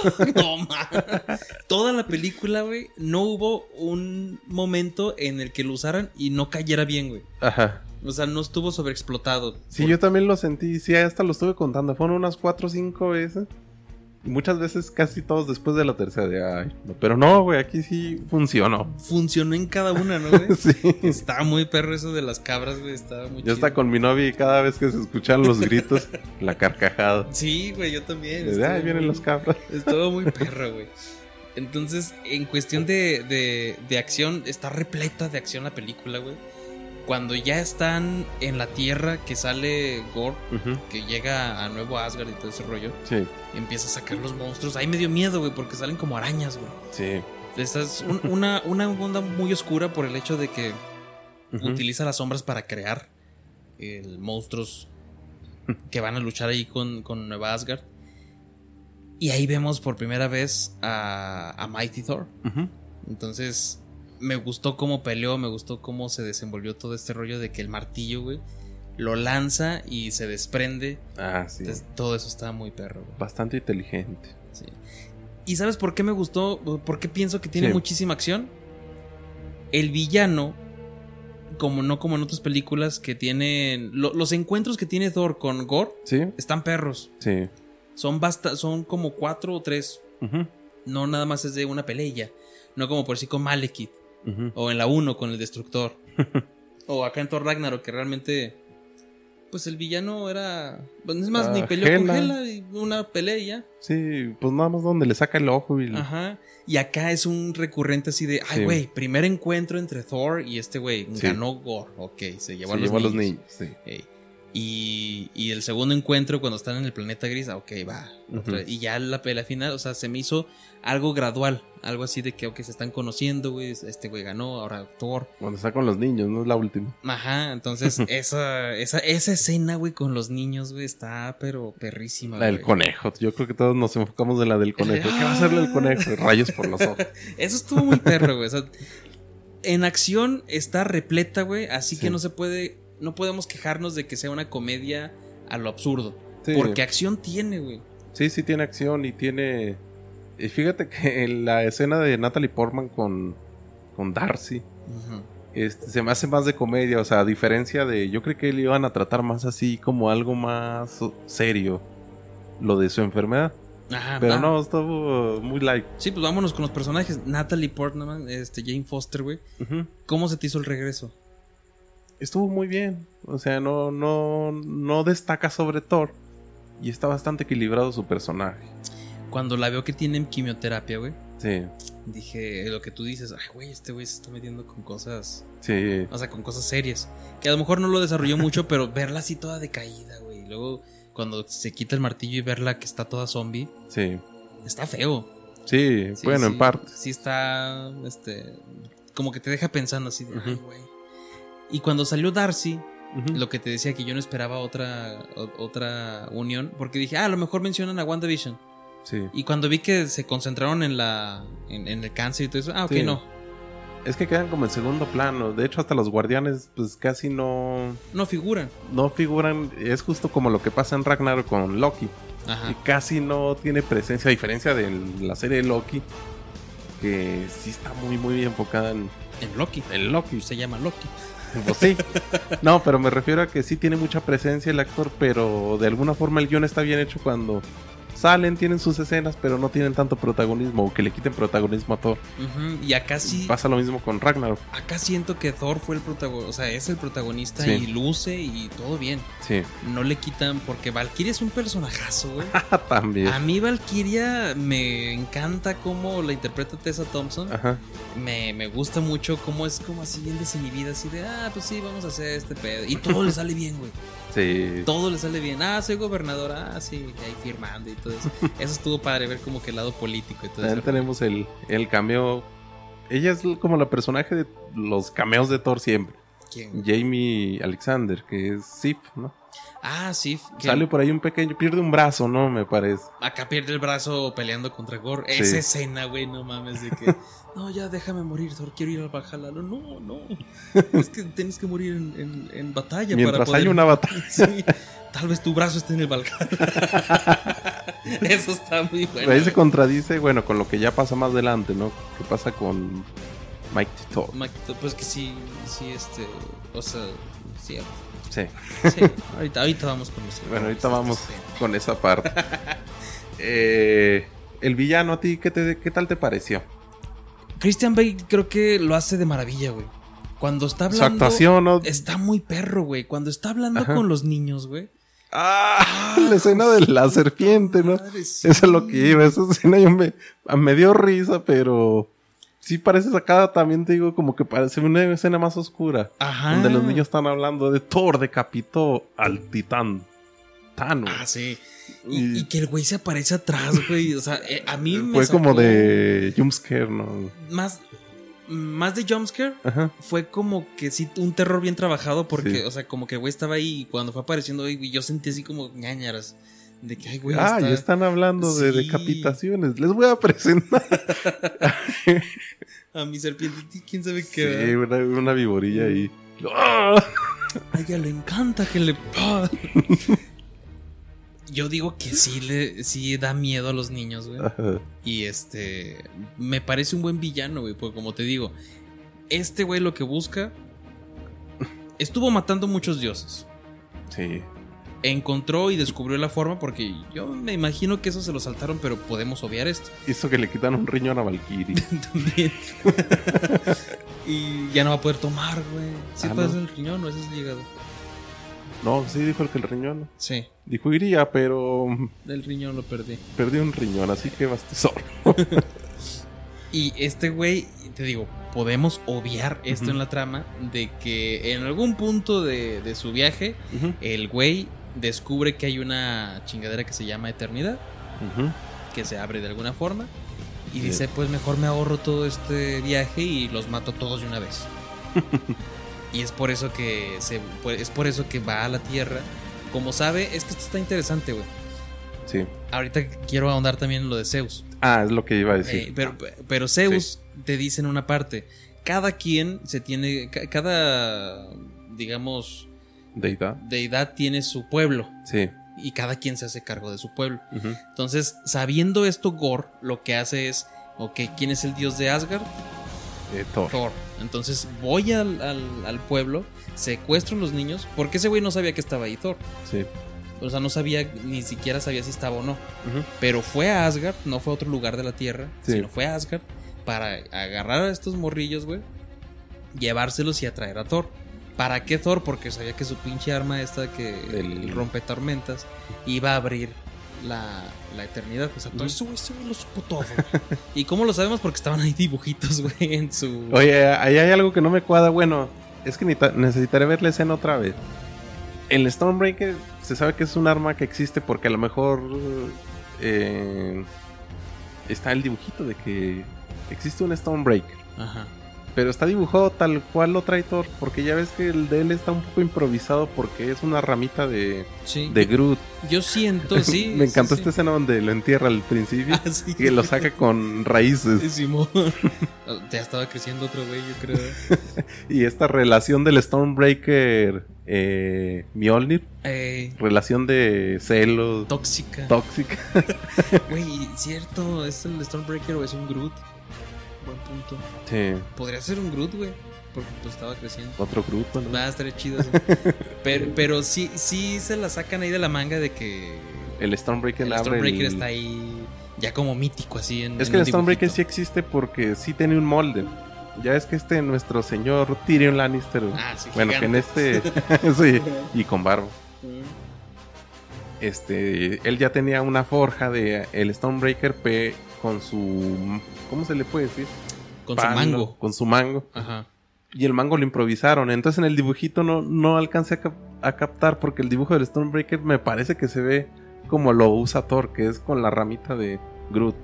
<laughs> No mames. Toda la película, güey, no hubo un momento en el que lo usaran y no cayera bien, güey. Ajá. O sea, no estuvo sobreexplotado. Sí, yo también lo sentí. Sí, hasta lo estuve contando. Fueron unas cuatro o cinco veces. Y muchas veces casi todos después de la tercera. De, Ay, no, pero no, güey, aquí sí funcionó. Funcionó en cada una, ¿no, <laughs> güey? Sí. Estaba muy perro eso de las cabras, güey. Estaba muy Yo estaba con mi novia y cada vez que se escuchan los gritos, la carcajada. Sí, güey, yo también. De, Ay, vienen los cabras. <laughs> Estuvo muy perro, güey. Entonces, en cuestión de, de, de acción, está repleta de acción la película, güey. Cuando ya están en la tierra, que sale Gore, que llega a Nuevo Asgard y todo ese rollo, Sí, empieza a sacar los monstruos. Ahí me dio miedo, güey, porque salen como arañas, güey. sí. Esta es un- una, una onda muy oscura por el hecho de que Ujú. utiliza las sombras para crear el monstruos <laughs> que van a luchar ahí con, con Nueva Asgard. Y ahí vemos por primera vez a, a Mighty Thor. Entonces, me gustó cómo peleó, me gustó cómo se desenvolvió todo este rollo de que el martillo, güey, lo lanza y se desprende. Ah, sí. Entonces, todo eso está muy perro, güey. Bastante inteligente. Sí. ¿Y sabes por qué me gustó? ¿Por qué pienso que tiene Sí. muchísima acción? El villano, como no como en otras películas que tienen... lo- los encuentros que tiene Thor con Gore Sí, están perros. sí. Son, basta, son como cuatro o tres. No nada más es de una pelea. No como por sí con Malekith. O en la 1 con el Destructor. <laughs> o acá en Thor Ragnarok que realmente... Pues el villano era... Es más, Ah, ni peleó con Hela. Y una pelea y ya. Sí, pues nada más donde le saca el ojo y... Ajá. Y acá es un recurrente así de, ay, Sí. güey, primer encuentro entre Thor y este güey. Sí. Ganó Gore. Ok, se llevó, se a, los llevó a los niños. Sí. Y, y el segundo encuentro cuando están en el planeta gris, ah, ok, va. Y ya la pelea final, o sea, se me hizo algo gradual. Algo así de que, ok, se están conociendo, güey. Este güey ganó, ahora Thor. Cuando está con los niños, no es la última. Ajá, entonces <laughs> esa, esa, esa escena, güey, con los niños, güey, está pero perrísima. La del güey. conejo. Yo creo que todos nos enfocamos en la del conejo. ¿Qué va a hacerle el conejo? Rayos por los ojos. <laughs> Eso estuvo muy perro, güey. O sea, en acción está repleta, güey. Así Sí. que no se puede no podemos quejarnos de que sea una comedia a lo absurdo. Sí. Porque acción tiene, güey. Sí, sí tiene acción y tiene... Y fíjate que en la escena de Natalie Portman con, con Darcy este, se me hace más de comedia, o sea, a diferencia de... Yo creo que le iban a tratar más así como algo más serio, lo de su enfermedad. Ajá, Pero va. no, estuvo muy light. Sí, pues vámonos con los personajes. Natalie Portman, este, Jane Foster, güey. ¿Cómo se te hizo el regreso? Estuvo muy bien, o sea, no, no, no destaca sobre Thor y está bastante equilibrado su personaje. Cuando la veo que tienen quimioterapia, güey. Sí, Dije lo que tú dices, ay, güey, este güey se está metiendo con cosas, sí. o sea, con cosas serias. Que a lo mejor no lo desarrolló mucho, <laughs> pero verla así toda decaída, güey. Y luego, cuando se quita el martillo y verla que está toda zombie, Sí, está feo. sí, Sí, bueno, sí, en parte. Sí está, este, como que te deja pensando así de, ay, güey. Y cuando salió Darcy, lo que te decía que yo no esperaba otra, o- otra unión, porque dije, ah, a lo mejor mencionan a WandaVision. Sí. Y cuando vi que se concentraron en la, en, en el cáncer y todo eso, ah, ok, Sí. no. Es que quedan como en segundo plano. De hecho, hasta los guardianes, pues casi no, No figuran. no figuran. Es justo como lo que pasa en Ragnarok con Loki. Ajá. Y casi no tiene presencia, a diferencia de la serie de Loki, que sí está muy, muy enfocada en, En Loki. en Loki. Se llama Loki. Pues sí. <laughs> No, pero me refiero a que sí tiene mucha presencia el actor, pero de alguna forma el guion está bien hecho cuando salen, tienen sus escenas, pero no tienen tanto protagonismo o que le quiten protagonismo a Thor. Y acá sí, Pasa lo mismo con Ragnarok. acá siento que Thor fue el protagonista, o sea, es el protagonista Sí. y luce y todo bien. Sí. No le quitan porque Valkyria es un personajazo, güey. <laughs> También. A mí Valkyria me encanta cómo la interpreta Tessa Thompson. Ajá. Me, me gusta mucho cómo es como así bien desinhibida, así de, ah, pues sí, vamos a hacer este pedo. Y todo le sale bien, güey. Sí. Todo le sale bien. Ah, soy gobernadora, ah, sí, ahí firmando y todo eso. <laughs> Eso estuvo padre ver como que el lado político y todo También eso. tenemos el, el cameo. Ella es como la personaje de los cameos de Thor siempre. ¿Quién? Jamie Alexander, que es Sif, ¿no? Ah, sí. que Sale por ahí un pequeño, pierde un brazo, ¿no? Me parece. Acá pierde el brazo peleando contra Gore. Sí. Esa escena, güey, no mames, de que. <laughs> No, ya déjame morir, Thor, quiero ir al Valhalla. No, no, no. <laughs> Es que tienes que morir en, en- en batalla Mientras para poder. hay una batalla. <laughs> Sí, tal vez tu brazo esté en el Valhalla. Eso está muy bueno. Ahí se contradice, bueno, con lo que ya pasa más adelante, ¿no? ¿Qué pasa con Mike Thor? Ma- Pues que sí, sí, este. O sea, sí. Sí. sí ahorita, ahorita vamos con los. Bueno, ahorita vamos con esa parte. <laughs> Eh, el villano, ¿a ti qué, te, qué tal te pareció? Christian Bale creo que lo hace de maravilla, güey. Cuando está Su hablando. actuación, ¿no? Está muy perro, güey. Cuando está hablando Ajá. con los niños, güey. Ah, la escena de la serpiente, ¿no? Madre, sí. Eso es lo que iba. Esa escena yo me, me dio risa, pero sí parece sacada también, te digo, como que parece una escena más oscura. Ajá. Donde los niños están hablando de Thor decapitó al titán Thanos. Ah, sí. Y, Y- y que el güey se aparece atrás, güey. O sea, eh, a mí me Fue como de jumpscare, ¿no? Más, más de jumpscare. Ajá. Fue como que sí, un terror bien trabajado. Porque, Sí. o sea, como que el güey estaba ahí y cuando fue apareciendo, güey, yo sentí así como ñañaras. De que, ay, güey. ah, está- ya están hablando de Sí. decapitaciones. Les voy a presentar. <laughs> A mi serpiente, quién sabe sí, qué. una, una viborilla ahí. ¡Ah! A ella le encanta que le. <laughs> Yo digo que sí le sí da miedo a los niños, güey. Ajá. Y este. Me parece un buen villano, güey. Porque como te digo, este güey lo que busca. Estuvo matando muchos dioses. Sí. Encontró y descubrió la forma. Porque yo me imagino que eso se lo saltaron, pero podemos obviar esto <laughs> Hizo que le quitan un riñón a Valkyrie. <laughs> también. <laughs> y ya no va a poder tomar, güey. Sí, Ah, puede ¿no? ser el riñón o ese es el hígado. No, sí dijo el que el riñón. Sí, Dijo iría, pero el riñón lo perdí. perdí un riñón, así que vas tú solo. Y este güey, te digo, podemos obviar esto en la trama de que en algún punto de, de su viaje, el güey descubre que hay una chingadera que se llama eternidad, que se abre de alguna forma, y Sí. dice, pues mejor me ahorro todo este viaje y los mato todos de una vez. <laughs> y es por eso que se, pues, es por eso que va a la Tierra. Como sabe, es que esto está interesante, güey. Sí. Ahorita quiero ahondar también en lo de Zeus. Ah, es lo que iba a Eh, decir. pero, pero Zeus te dice en una parte, cada quien se tiene, ca- cada, digamos, Deidad. deidad tiene su pueblo Sí. y cada quien se hace cargo de su pueblo. Entonces, sabiendo esto, Gore lo que hace es, ok, ¿quién es el dios de Asgard? Eh, Thor. Thor. Entonces voy al, al- al pueblo, secuestro a los niños, porque ese güey no sabía que estaba ahí Thor. Sí. O sea, no sabía, ni siquiera sabía si estaba o no. Pero fue a Asgard, no fue a otro lugar de la Tierra, Sí. sino fue a Asgard para agarrar a estos morrillos, güey, llevárselos y atraer a Thor. ¿Para qué Thor? Porque sabía que su pinche arma esta que El- rompe tormentas iba a abrir la, la eternidad. O sea, todo eso, güey, lo supo todo. <laughs> ¿Y cómo lo sabemos? Porque estaban ahí dibujitos, <laughs> güey, en su... Oye, ahí hay algo que no me cuadra. Bueno, es que necesita- necesitaré ver la escena otra vez. El Stormbreaker se sabe que es un arma que existe porque a lo mejor eh, está el dibujito de que existe un Stormbreaker. Ajá. Pero está dibujado tal cual lo trae Thor. Porque ya ves que el de él está un poco improvisado porque es una ramita de, Sí. de Groot. Yo siento, sí. <laughs> me encantó sí, esta escena donde lo entierra al principio. <laughs> Ah. Y que lo saca con raíces. <laughs> Ya estaba creciendo otro güey, yo creo. Y esta relación del Stormbreaker eh, Mjolnir, Eh, relación de celos, tóxica. tóxica. Güey, cierto, ¿es el Stormbreaker o es un Groot? Buen punto. Sí, Podría ser un Groot, güey. Porque pues estaba creciendo. otro grupo, ¿no? Va a estar chido. sí. <laughs> Pero, pero sí, sí se la sacan ahí de la manga de que El Stormbreaker el abre Stormbreaker el- está ahí ya como mítico así en Es en que el Stormbreaker sí existe porque sí tiene un molde. Ya es que este nuestro señor Tyrion Lannister. Ah, sí, bueno, que en este <laughs> <laughs> sí, y con barba. Este, él ya tenía una forja de el Stormbreaker P con su ¿cómo se le puede decir? Con su mango. Con su mango. Ajá. Y el mango lo improvisaron. Entonces en el dibujito no, no alcancé a, cap- a captar porque el dibujo del Stormbreaker me parece que se ve como lo usa Thor, que es con la ramita de Groot.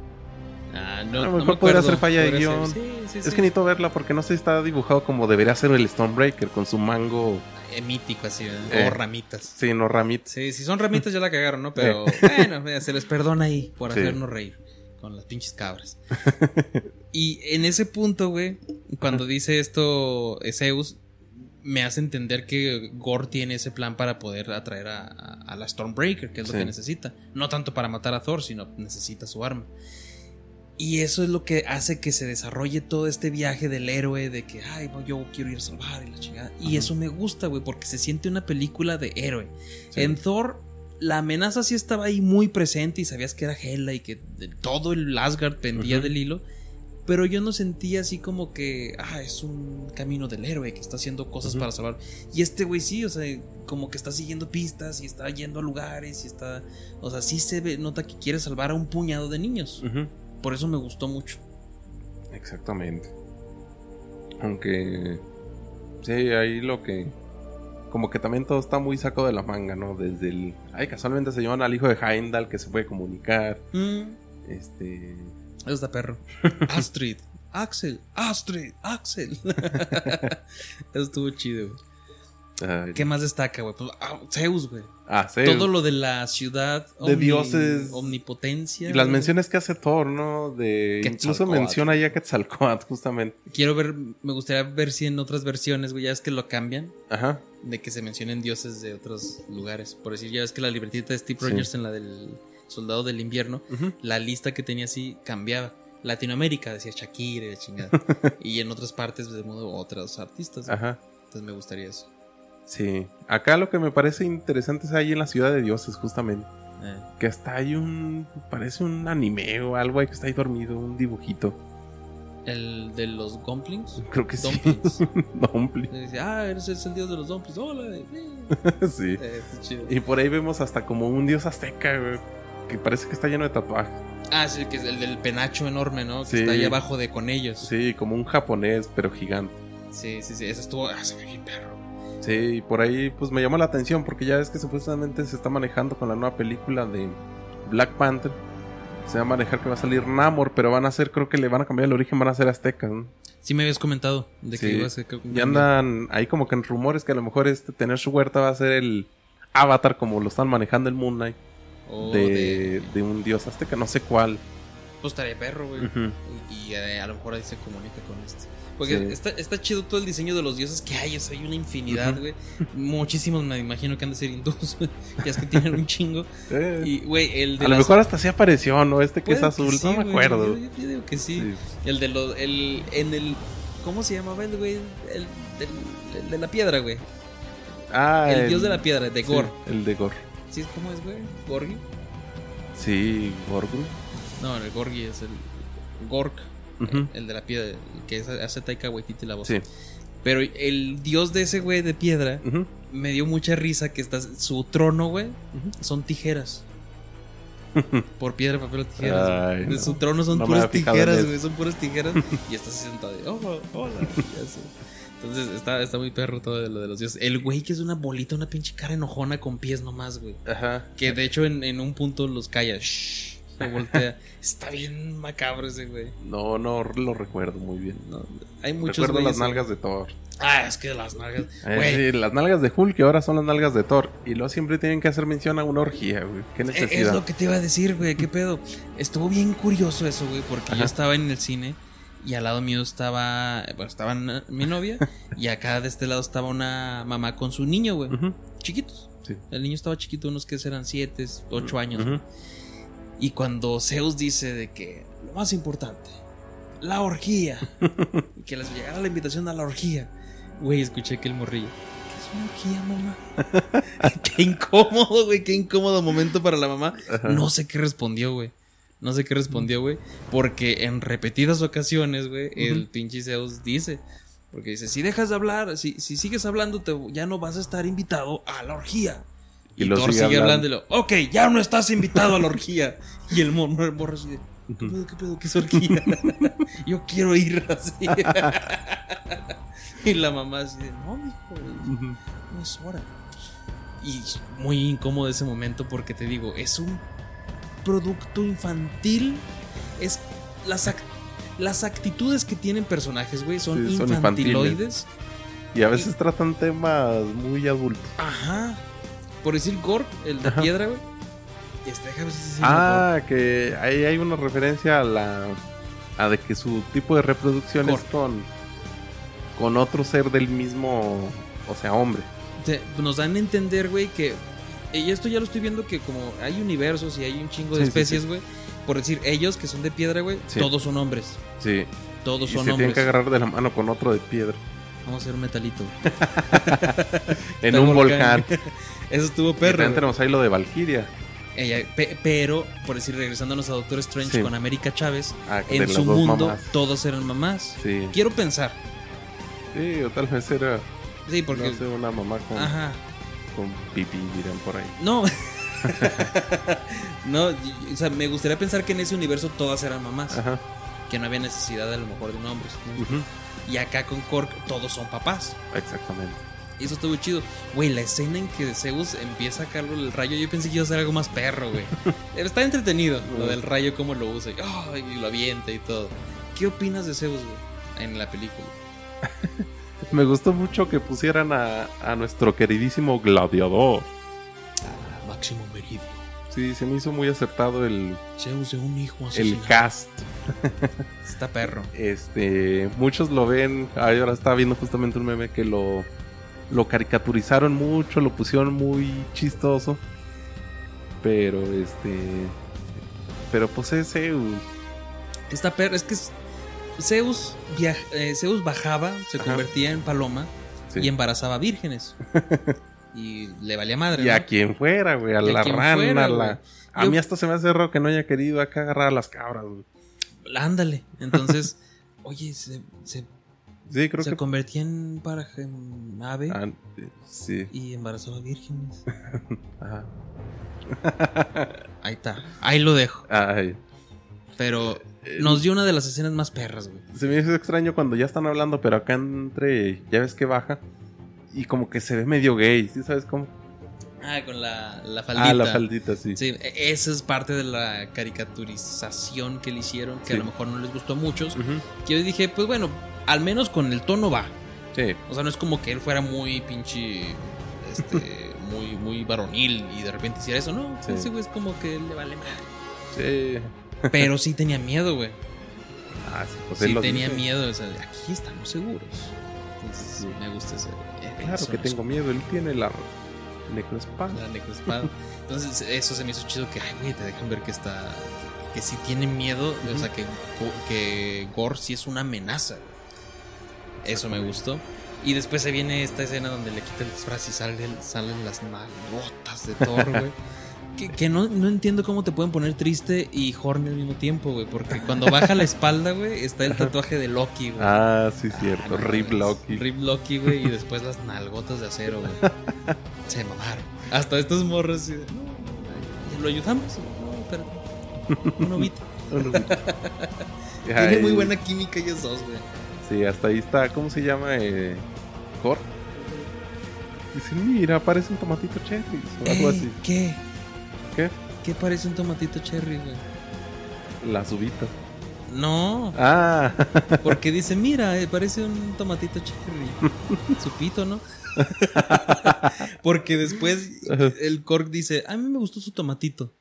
Ah, no, A lo no mejor me podría ser falla de guion. Sí, sí, Es sí. que necesito verla porque no sé si está dibujado como debería ser el Stormbreaker, con su mango, Eh, mítico así. Eh. O ramitas. sí, no ramitas. Sí, si son ramitas ya la cagaron, ¿no? Pero bueno, se les perdona ahí por hacernos reír con las pinches cabras. <laughs> y en ese punto, güey, cuando dice esto Zeus, me hace entender que Gore tiene ese plan para poder atraer a, a- a la Stormbreaker, que es lo que necesita. No tanto para matar a Thor, sino necesita su arma. Y eso es lo que hace que se desarrolle todo este viaje del héroe, de que, ay, yo quiero ir a salvar y la chingada. Y eso me gusta, güey, porque se siente una película de héroe. Sí. En Thor, la amenaza sí estaba ahí muy presente y sabías que era Hela y que todo el Asgard pendía del hilo. Pero yo no sentía así como que, ah, es un camino del héroe que está haciendo cosas para salvar. Y este güey sí, o sea, como que está siguiendo pistas y está yendo a lugares y está. O sea, sí se ve, nota que quiere salvar a un puñado de niños. Por eso me gustó mucho. Exactamente. Aunque, sí, ahí lo que, como que también todo está muy saco de la manga, ¿no? Desde el, ay, casualmente se llaman al hijo de Heimdall que se puede comunicar, Mm, este, eso está perro. <laughs> Astrid, Axel, Astrid, Axel. <laughs> eso estuvo chido, güey. Ay, ¿Qué más destaca, güey? Pues, ah, Zeus, güey. ah, sí, Todo lo de la ciudad. De dioses. Omnipotencia. Y las güey. menciones que hace Thor, ¿no? De incluso menciona ya Quetzalcoatl, justamente. Quiero ver, me gustaría ver si en otras versiones, güey, ya es que lo cambian. Ajá. De que se mencionen dioses de otros lugares. Por decir, ya es que la libretita de Steve Sí. Rogers en la del Soldado del Invierno, la lista que tenía así cambiaba. Latinoamérica decía Shakira y la chingada. <laughs> y en otras partes, de modo, otros artistas. güey. Ajá. Entonces me gustaría eso. Sí. Acá lo que me parece interesante es ahí en la ciudad de dioses, justamente. Eh, Que hasta hay un. Parece un anime o algo ahí que está ahí dormido, un dibujito. el de los Gomplings. Creo que sí. Dumplings. <laughs> Ah, eres el dios de los Dumplings. Hola. eh, <laughs> sí. eh, está chido. Y por ahí vemos hasta como un dios azteca, güey. Que parece que está lleno de tatuajes. Ah, sí, que es el del penacho enorme, ¿no? Que Sí. está ahí abajo de con ellos. Sí, como un japonés, pero gigante. Sí, sí, sí. Ese estuvo. Ah, se ve bien perro. Sí, y por ahí pues me llamó la atención porque ya ves que supuestamente se está manejando con la nueva película de Black Panther. Se va a manejar que va a salir Namor, pero van a hacer, creo que le van a cambiar el origen, van a ser aztecas. ¿no? Sí, me habías comentado de que Sí. iba a ser. Y andan ahí como que en rumores que a lo mejor este tener su huerta va a ser el avatar como lo están manejando el Moon Knight O de, de- de un dios azteca, no sé cuál. pues estaría perro, güey. Y, eh, a lo mejor ahí se comunica con este. Porque Sí. está, está chido todo el diseño de los dioses que hay, o sea, hay una infinidad, güey. Muchísimos me imagino que han de ser hindús. Ya es que tienen un chingo. <laughs> Eh, Y, güey, el de a lo las- mejor hasta sí apareció, ¿no? Este que es azul, sí, no me acuerdo. Yo, yo digo que sí. Sí. El de los. El, en el. ¿Cómo se llamaba el güey? El, el de la piedra, güey. Ah, El, dios de la piedra, de Gor. el de Gor. ¿Sí? ¿Cómo es, güey? ¿Gorgi? Sí, Gorgru. No, el Gorgi es el. Gork. El de la piedra. Que es- hace Taika Waititi la voz. Sí. Pero el dios de ese güey de piedra me dio mucha risa que está, su trono, güey, son tijeras. <laughs> Por piedra, papel o tijeras. Ay, no. Su trono son No puras tijeras, güey. Son puras tijeras. <laughs> y está así sentado. "Oh, hola. así. Entonces está, está muy perro todo lo de los dioses. El güey que es una bolita, una pinche cara enojona con pies nomás, güey. Ajá. Que de hecho en, en un punto los calla. Shh, voltea. está bien macabro ese güey. No, no lo recuerdo muy bien. No, hay muchos Recuerdo las nalgas de Thor. Ah, es que las nalgas. Eh, Güey, sí, las nalgas de Hulk, que ahora son las nalgas de Thor. Y luego siempre tienen que hacer mención a una orgía, güey. Qué Eh, necesidad. Es lo que te iba a decir, güey. ¿Qué pedo? Estuvo bien curioso eso, güey, porque yo estaba en el cine y al lado mío estaba, bueno, estaba mi novia y acá de este lado estaba una mamá con su niño, güey. Chiquitos. Sí. El niño estaba chiquito, unos que serán siete, ocho años. ujú. Y cuando Zeus dice de que lo más importante, la orgía, <laughs> y que les llegara la invitación a la orgía, güey, escuché que el morrillo. ¿Qué es una orgía, mamá? <laughs> <laughs> qué incómodo, güey, qué incómodo momento para la mamá. No sé qué respondió, güey. No sé qué respondió, güey. Porque en repetidas ocasiones, güey, el pinche Zeus dice. Porque dice, si dejas de hablar, si, si sigues hablando, te, ya no vas a estar invitado a la orgía. Y Y, lo Thor sigue sigue, hablando. hablando. y lo, ok, ya no estás invitado a la orgía. Y el morro, el morro así de, ¿qué pedo, qué pedo, qué es orgía? <laughs> Yo quiero ir así. <laughs> y la mamá así de, no, mijo, Ujú. no es hora. Y muy incómodo ese momento porque te digo, es un producto infantil. Es las, ac- las actitudes que tienen personajes, güey, son, Sí, son infantiloides. Y a veces tratan temas muy adultos. Ajá. Por decir Gork, el de Ajá. piedra, güey. Este, Ah, que ahí hay una referencia a la. a de que su tipo de reproducción es con. con otro ser del mismo. o sea, hombre. Nos dan a entender, güey, que. Y esto ya lo estoy viendo que como hay universos y hay un chingo de Sí, especies, sí. güey. Por decir, ellos que son de piedra, güey, todos son hombres. Sí. Todos Y son se tienen hombres. que agarrar de la mano con otro de piedra. Vamos a hacer un metalito. <laughs> En un volcán. <laughs> Eso estuvo Y perro. güey. tenemos ahí lo de Valkyria. Ella- pe- pero, por decir, regresándonos a Doctor Strange Sí. con América Chávez, Ah, en su mundo mamás. todos eran mamás. Sí. Quiero pensar. Sí, o tal vez era. Sí, porque. No sé, una mamá con, Ajá. con pipí, dirán por ahí. No. <laughs> <laughs> no, y- o sea, me gustaría pensar que en ese universo todas eran mamás. Ajá. Que no había necesidad a lo mejor de un hombre. Y acá con Kork todos son papás. Exactamente. Y eso estuvo chido. Güey, la escena en que Zeus empieza a sacarlo el rayo, yo pensé que iba a ser algo más perro, güey. <laughs> Está entretenido lo del rayo, cómo lo usa. y, ¡ah! y lo avienta y todo. ¿Qué opinas de Zeus, güey? En la película. <laughs> Me gustó mucho que pusieran a, a nuestro queridísimo gladiador. Máximo Meridio. Sí, se me hizo muy acertado el, Zeus de un hijo el asesinado. cast. Está perro. Este, muchos lo ven. Ahora estaba viendo justamente un meme que lo, lo caricaturizaron mucho, lo pusieron muy chistoso. Pero este, pero pues es Zeus. Está perro. Es que es- Zeus, viaj- eh, Zeus bajaba, se Ajá. convertía en paloma Sí. y embarazaba vírgenes. <laughs> y le valía madre. Y ¿no? a quien fuera, güey, a Y la rana, fuera, a la. A Yo- mí hasta se me hace raro que no haya querido acá agarrar a las cabras, güey. Ándale. Entonces, <laughs> oye, se, se, Sí, creo se que. convertía en, para, en ave Ah, sí. y embarazaba vírgenes. <laughs> Ajá. Ahí está. Ahí lo dejo. Ay. Pero Eh, nos dio una de las escenas más perras, güey. Se me hizo extraño cuando ya están hablando, pero acá entre. Ya ves que baja. Y como que se ve medio gay, ¿sí sabes cómo? Ah, con la, la faldita. Ah, la faldita, sí. Sí, e- esa es parte de la caricaturización que le hicieron, que Sí. a lo mejor no les gustó a muchos. Que yo dije, pues bueno, al menos con el tono va. Sí. O sea, no es como que él fuera muy pinche. Este. <laughs> muy, muy varonil y de repente hiciera eso. No, Sí. ese güey es como que le vale mal. Sí. <laughs> Pero sí tenía miedo, güey. Ah, sí, pues él Sí tenía dice. miedo. O sea, aquí estamos seguros. Entonces, Sí. me gusta ese. eh, Claro que tengo miedo, él tiene la necroespada. la necroespada. <laughs> Entonces, eso se me hizo chido que, ay, güey, te dejan ver que está. Que si tiene miedo, o sea, que, que Gore sí es una amenaza. Eso me gustó. Y después se viene esta escena donde le quita el disfraz y salen, salen las nalgotas de Thor, güey. <laughs> Que, que no, no entiendo cómo te pueden poner triste y horny al mismo tiempo, güey. Porque cuando baja la espalda, güey, está el tatuaje de Loki, güey. Ah, sí, Ah, cierto. no Rip. Loki. Rip Loki, güey, y después las nalgotas de acero, güey. <laughs> Se mamaron. Hasta estos morros. así de, No, ¿Lo ayudamos? No, espérate. <laughs> Un ovito. Tiene muy buena química ellos dos, güey. Sí, hasta ahí está. ¿Cómo se llama? Eh, Cor. Dice, mira, parece un tomatito cherry. O algo Ey, así. ¿Qué? ¿Qué? ¿Qué parece un tomatito cherry, güey? Las uvitas. No, Ah, <laughs> porque dice, mira, eh, parece un tomatito cherry. <laughs> Su pito, ¿no? porque después <laughs> el Cork dice, a mí me gustó su tomatito.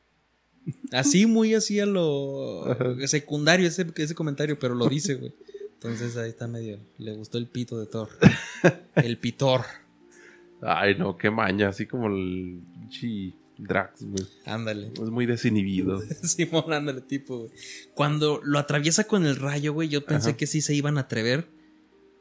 Así, muy así a lo secundario ese, ese comentario, pero lo dice, güey. Entonces ahí está medio. Le gustó el pito de Thor. <laughs> El pitor. ay, no, qué maña. Así como el chi Drax, güey. Ándale. Es muy desinhibido. <laughs> Simón, ándale, tipo, güey. Cuando lo atraviesa con el rayo, güey, yo pensé Ajá. que sí se iban a atrever,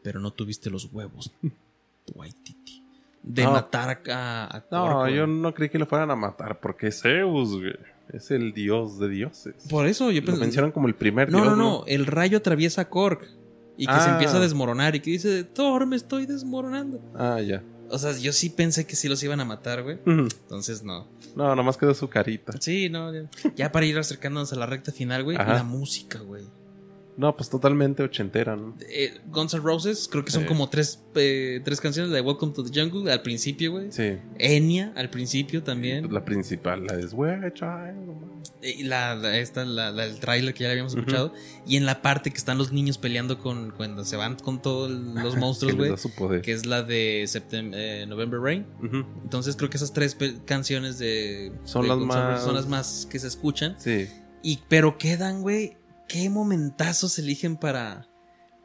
pero no tuviste los huevos, <laughs> Waititi, de No. matar a, a No, yo no creí que lo fueran a matar porque es Zeus, güey. Es el dios de dioses. Por eso yo Lo pensé. mencionan como el primer No, dios. no, no. El rayo atraviesa a Korg. Y que se Ah. empieza a desmoronar. Y que dice, Thor, me estoy desmoronando. Ah, ya. O sea, yo sí pensé que sí los iban a matar, güey. Entonces, no. No, nomás quedó su carita. Sí, no. Ya, ya para ir acercándonos a la recta final, güey. La música, güey. No, pues totalmente ochentera, ¿no? Eh, Guns N' Roses, creo que son como tres, eh, tres canciones. La de Welcome to the Jungle al principio, güey. Sí. Enya al principio también. La principal, la es Where Child. Eh, Y la, la- esta, la, la- el tráiler que ya habíamos escuchado. Y en la parte que están los niños peleando con cuando se van con todos <laughs> los monstruos, güey. Que es la de eh, November Rain. Entonces creo que esas tres canciones de Son de las Guns más- son las más que se escuchan. Sí. Y pero quedan, güey, qué momentazos eligen para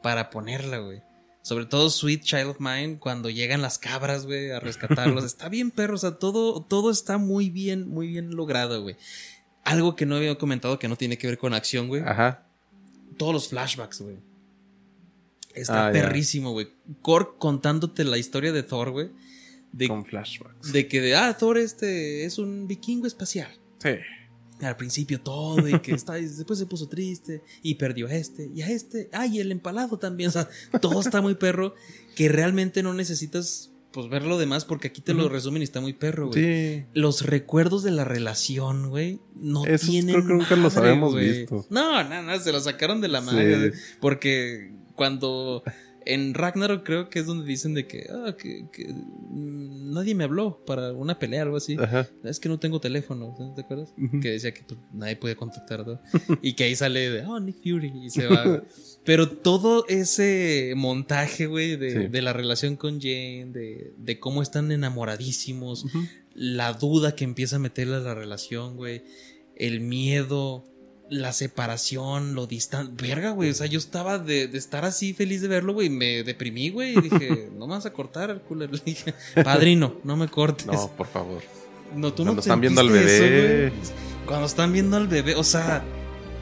para ponerla, güey. Sobre todo Sweet Child of Mine cuando llegan las cabras, güey, a rescatarlos. <laughs> está bien, perro, o sea, todo todo está muy bien, muy bien logrado, güey. Algo que no había comentado que no tiene que ver con acción, güey. Ajá. Todos los flashbacks, güey. Está Ah, perrísimo, güey. Korg contándote la historia de Thor, güey. De, Con flashbacks. de que de, ah, Thor este es un vikingo espacial. Sí. Al principio todo y que está, y después se puso triste y perdió a este y a este, ay, el empalado también, o sea, todo está muy perro que realmente no necesitas pues ver lo demás porque aquí te lo resumen y está muy perro, güey. Sí. Los recuerdos de la relación, güey, no Esos tienen creo que nunca los madre, habíamos güey. visto. No, no, no, se lo sacaron de la Sí. güey, porque cuando en Ragnarok creo que es donde dicen de que, ah, que, que, mm, nadie me habló para una pelea o algo así. Ajá. Es que no tengo teléfono, ¿te acuerdas? Que decía que pues, nadie puede contactar, ¿no? <laughs> y que ahí sale de, oh, Nick Fury, y se va. Pero todo ese montaje, güey, de, Sí. de la relación con Jane, de, de cómo están enamoradísimos, la duda que empieza a meterle a la relación, güey, el miedo, la separación, lo distante. Verga, güey, o sea, yo estaba de, de estar así feliz de verlo, güey, me deprimí, güey, y dije, <laughs> no me vas a cortar al culero. Le dije, padrino, no me cortes. No, por favor. No, tú Cuando no están viendo al bebé. eso. Cuando están viendo al bebé, o sea,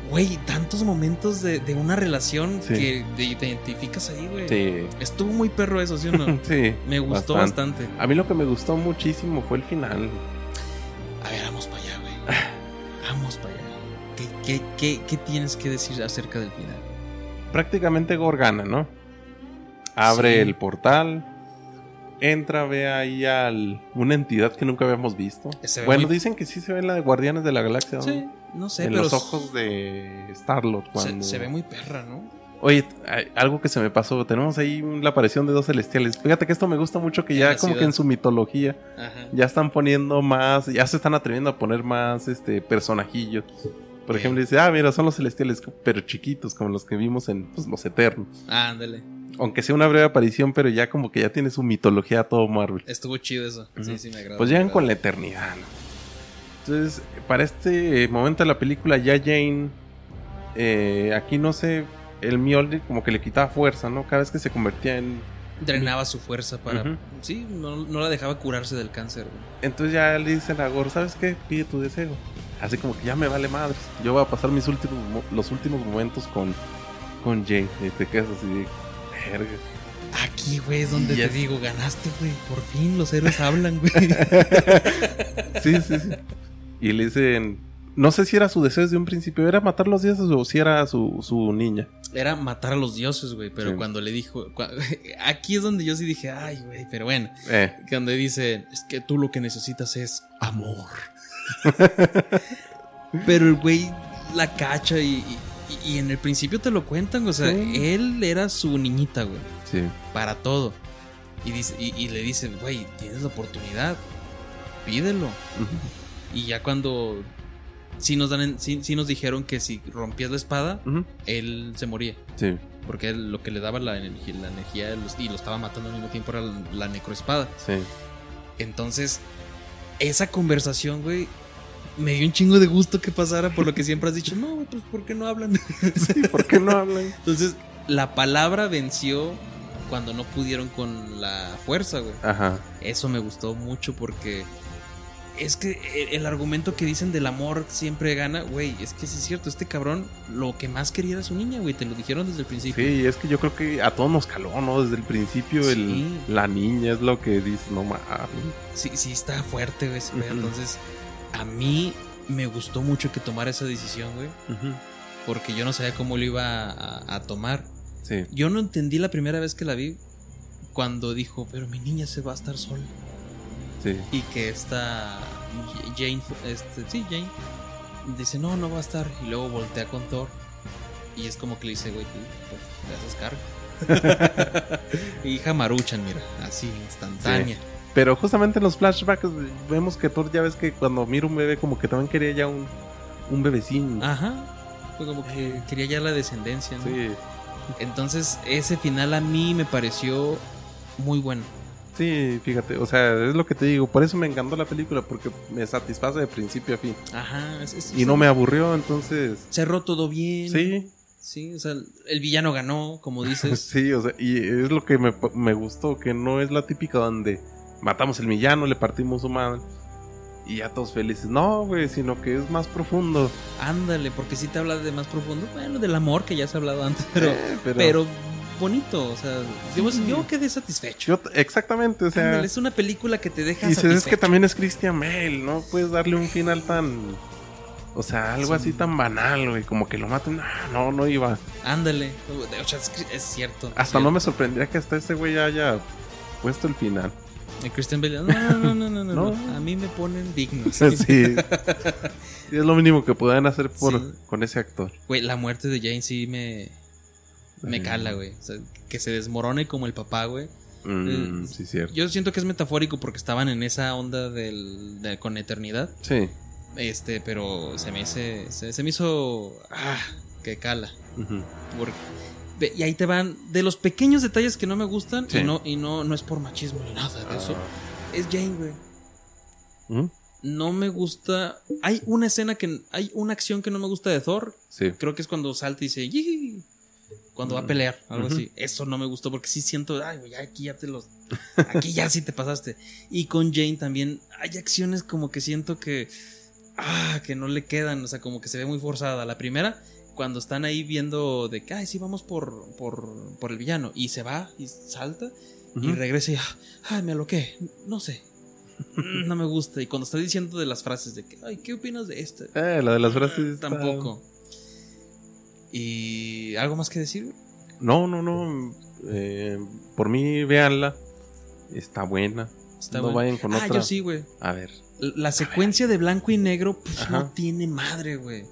güey, tantos momentos de, de una relación Sí. que te, te identificas ahí, güey. Sí. Estuvo muy perro eso, ¿sí o no? <laughs> Sí. Me gustó bastante. A mí lo que me gustó muchísimo fue el final. A ver, vamos para allá, güey. <laughs> ¿Qué, qué, qué, tienes que decir acerca del final? Prácticamente Gorgana, ¿no? Abre Sí. el portal. Entra, ve ahí al una entidad que nunca habíamos visto. Bueno, muy- dicen que sí se ve en la de Guardianes de la Galaxia. ¿no? Sí, no sé, en pero los ojos de Starlord se, cuando se ve muy perra, ¿no? Oye, algo que se me pasó, tenemos ahí la aparición de dos celestiales. Fíjate que esto me gusta mucho que En ya como que en su mitología Ajá. ya están poniendo más, ya se están atreviendo a poner más este personajillos. Por Bien. ejemplo, dice, ah, mira, son los celestiales, pero chiquitos, como los que vimos en pues, Los Eternos. Ándale. Aunque sea una breve aparición, pero ya como que ya tiene su mitología todo Marvel. Estuvo chido eso. Sí, sí, me agradó. Pues llegan con la eternidad, ¿no? Entonces, para este momento de la película, ya Jane eh, aquí no sé, el Mjolnir como que le quitaba fuerza, ¿no? Cada vez que se convertía en... Drenaba su fuerza para... Sí, no, no la dejaba curarse del cáncer, güey. Entonces ya le dicen a Gore, ¿sabes qué? Pide tu deseo. Así como que ya me vale madres. Yo voy a pasar mis últimos mo- los últimos momentos con, con Jane. Y te quedas así de... Verga. Aquí, güey, es donde Y te digo, ganaste, güey. Por fin los héroes hablan, güey. <laughs> Sí, sí, sí. Y le dicen... No sé si era su deseo desde un principio. ¿Era matar los dioses o si era su, su niña? Era matar a los dioses, güey. Pero Sí. cuando le dijo. <laughs> Aquí es donde yo sí dije, ay, güey, pero bueno. Eh, Cuando dice, es que tú lo que necesitas es amor. <laughs> pero el güey la cacha y, y- y en el principio te lo cuentan, o sea, Sí. él era su niñita, güey. sí. Para todo. Y, dice, y, y le dicen, güey, tienes la oportunidad. Pídelo. Y ya cuando. Sí nos, dan en- sí, sí nos dijeron que si rompías la espada, él se moría. Sí, Porque él lo que le daba la energía, la energía los- y lo estaba matando al mismo tiempo era la, la necroespada. sí. Entonces, esa conversación, güey, me dio un chingo de gusto que pasara por lo que siempre has dicho. No, güey, pues ¿por qué no hablan? <laughs> Sí, ¿por qué no hablan? Entonces, la palabra venció cuando no pudieron con la fuerza, güey. Ajá. Eso me gustó mucho porque es que el- el argumento que dicen del amor siempre gana, güey, es que sí es cierto, este cabrón lo que más quería era su niña, güey, te lo dijeron desde el principio. Sí, es que yo creo que a todos nos caló, ¿no? Desde el principio, el, Sí. la niña es lo que dice, no mames. Sí, sí está fuerte, güey. Entonces, a mí me gustó mucho que tomara esa decisión, güey, porque yo no sabía cómo lo iba a, a tomar. Sí, Yo no entendí la primera vez que la vi cuando dijo, pero mi niña se va a estar sola. Sí. Y que está Jane, este, sí, Jane, dice, no, no va a estar. Y luego voltea con Thor. Y es como que le dice, güey, tú, pues, le haces cargo. <laughs> Hija Maruchan, mira, así, instantánea. Pero justamente en los flashbacks vemos que Thor ya ves que cuando mira un bebé como que también quería ya un, un bebecín. Ajá. Fue como que quería ya la descendencia, ¿no? Sí, Entonces, ese final a mí me pareció muy bueno. Sí, fíjate, o sea, es lo que te digo, por eso me encantó la película, porque me satisface de principio a fin. Ajá. es- es- Y no me aburrió, entonces... Cerró todo bien. Sí, Sí, o sea, el villano ganó, como dices. <laughs> sí, o sea, y es lo que me, me gustó, que no es la típica donde matamos el villano, le partimos su madre y ya todos felices. No, güey, sino que es más profundo. Ándale, porque sí te habla de más profundo. Bueno, del amor que ya se ha hablado antes, pero, Eh, pero, bonito. O sea, yo, Sí. yo quedé satisfecho. Yo- exactamente, o sea... Ándale, es una película que te deja Y dices, es que satisfecho. también es Christian Bale, ¿no? Puedes darle un final tan... O sea, algo Sí. así tan banal, güey. Como que lo maten. Ah, no, no iba. Ándale. O sea, es, es cierto. Hasta no me sorprendería que hasta ese güey haya puesto el final. El Christian Bale. No, no, no, no, no, no, <laughs> No. no. A mí me ponen digno. <laughs> Sí. Sí, es lo mínimo que puedan hacer por, Sí. con ese actor. Güey, la muerte de Jane sí me. Me cala, güey. O sea, que se desmorone como el papá, güey. Mm, Eh, sí, cierto. Yo siento que es metafórico porque estaban en esa onda del, de- con eternidad. Sí. Este, pero se me hace. Se, se me hizo. Ah, que cala. Porque- ve, y ahí te van. De los pequeños detalles que no me gustan. Sí. Y, no, y no, no es por machismo ni nada de eso. Es Jane, güey. Ujú. No me gusta. Hay una escena que. Hay una acción que no me gusta de Thor. Sí. Creo que es cuando salta y dice. Cuando va a Mm. pelear, algo así. Eso no me gustó porque sí siento. Ay, güey, aquí ya te los. Aquí ya sí te pasaste. Y con Jane también hay acciones como que siento que. Ah, que no le quedan. O sea, como que se ve muy forzada. La primera, cuando están ahí viendo de que, ay, sí, vamos por, por, por el villano. Y se va y salta. Y regresa y, ah, ay, me aloqué. No sé. No me gusta. Y cuando está diciendo de las frases de que, ay, ¿qué opinas de esta? Eh, la de las frases. está- Tampoco. ¿Y algo más que decir? No, no, no. eh, por mí, véanla. Está buena. Está no vayan con ah, otra. yo sí, güey. A ver. La secuencia de blanco y negro, pues no tiene madre, güey.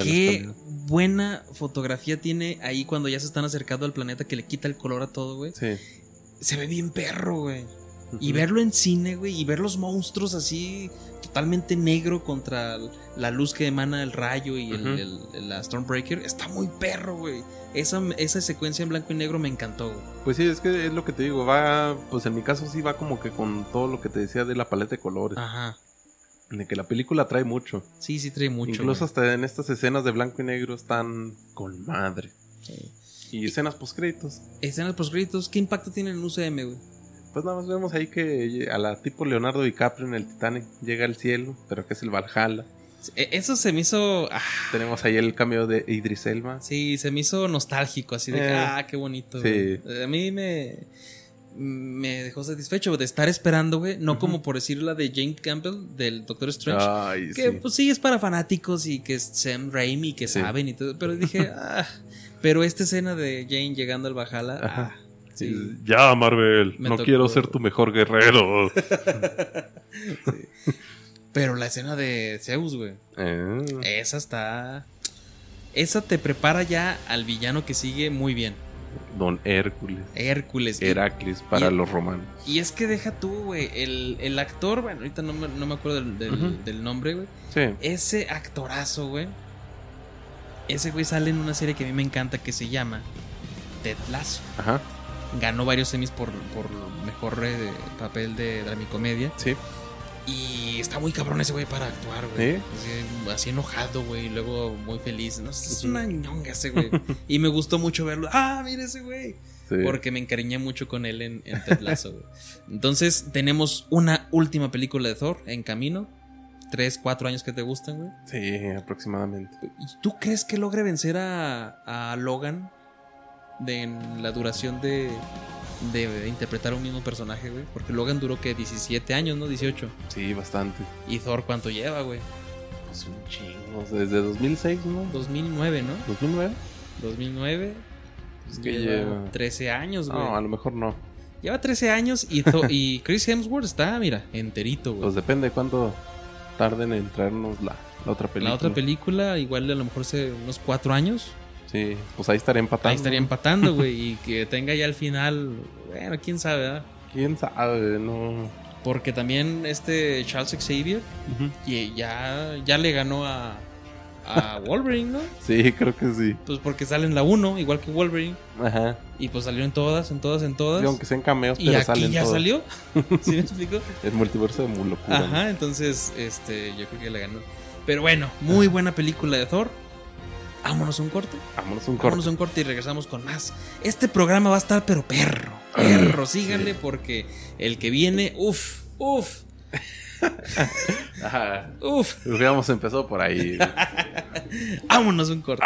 Qué buena fotografía tiene ahí cuando ya se están acercando al planeta que le quita el color a todo, güey. camiones. Se ve bien perro, güey. Y verlo en cine, güey, y ver los monstruos así totalmente negro contra la luz que emana el rayo y el, Ujú. el- el- la Stormbreaker, está muy perro, güey. Esa, esa secuencia en blanco y negro me encantó, güey. Pues sí, es que es lo que te digo, va, pues en mi caso sí va como que con todo lo que te decía de la paleta de colores. Ajá. De que la película trae mucho. Sí, sí trae mucho. Incluso güey. hasta en estas escenas de blanco y negro están con madre. Sí. Y escenas postcréditos. Escenas postcréditos, ¿qué impacto tiene en UCM, güey? Pues nada más vemos ahí que a la tipo Leonardo DiCaprio en el Titanic llega al cielo, pero que es el Valhalla. E- Eso se me hizo. ah, Tenemos ahí el cambio de Idris Elba. sí, se me hizo nostálgico, así de que, Eh, ah, qué bonito. sí. A mí me. Me dejó satisfecho de estar esperando, güey. No como por decir la de Jane Campbell, del Doctor Strange. Ay, que sí. pues sí es para fanáticos y que es Sam Raimi que Sí. saben y todo. Pero dije, <laughs> ah. Pero esta escena de Jane llegando al Valhalla, Ajá. ah, sí. Ya, Marvel, Me no tocó- quiero ser tu mejor guerrero. <laughs> Pero la escena de Zeus, güey. Eh, Esa está. Esa te prepara ya al villano que sigue muy bien. Don Hércules. Hércules. Heracles para y- los romanos. Y es que deja tú, güey. El, el actor, bueno, ahorita no me, no me acuerdo del, del- nombre, güey. Sí. Ese actorazo, güey. Ese güey sale en una serie que a mí me encanta que se llama Ted Lasso. Ajá. Ganó varios semis por, por mejor eh, papel de dramicomedia. Sí. Y está muy cabrón ese güey para actuar, güey. ¿Sí? Así, así enojado, güey. Y luego muy feliz. No, es una ñonga ese güey. <laughs> y me gustó mucho verlo. Ah, mira ese güey. sí. Porque me encariñé mucho con él en, en Ted Lasso, güey. Entonces, tenemos una última película de Thor en camino. Tres, cuatro años que te gustan, güey. Sí, aproximadamente. ¿Y tú crees que logre vencer a, a Logan de, en la duración de, de interpretar un mismo personaje, güey? Porque Logan duró que 17 años, ¿no? 18. Sí, bastante. ¿Y Thor cuánto lleva, güey? Pues un chingo. Desde 2006, ¿no? 2009, ¿no? 2009. 2009. Es que lleva lleva- 13 años, güey. No, a lo mejor no. Lleva 13 años y, y Chris Hemsworth está, mira, enterito, güey. Pues depende de cuánto tarden en traernos la, la otra película. La otra película, igual a lo mejor hace unos 4 años. Sí, pues ahí estaría empatando. Ahí estaría empatando, güey. y que tenga ya al final. Bueno, quién sabe, ¿verdad? ¿Quién sabe? No. Porque también este Charles Xavier y ya, ya le ganó a, a Wolverine, ¿no? Sí, creo que sí. Pues porque sale en la 1, igual que Wolverine. Ajá. Y pues salió en todas, en todas, en todas. Sí, aunque sean cameos, y pero aquí salen ya salió. <laughs> ¿Sí me explico? El multiverso de mu- locura. Ajá, entonces, este, yo creo que le ganó. Pero bueno, muy buena película de Thor. Vámonos un corte. Vámonos un Vámonos corte. a un corte y regresamos con más. Este programa va a estar, pero perro. Perro, síganle porque el que viene, uff, uff, uff. Hubiéramos empezado por ahí. <laughs> Vámonos un corte.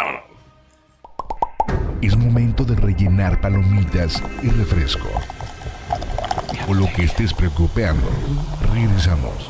Es momento de rellenar palomitas y refresco. O lo que estés preocupando. Regresamos.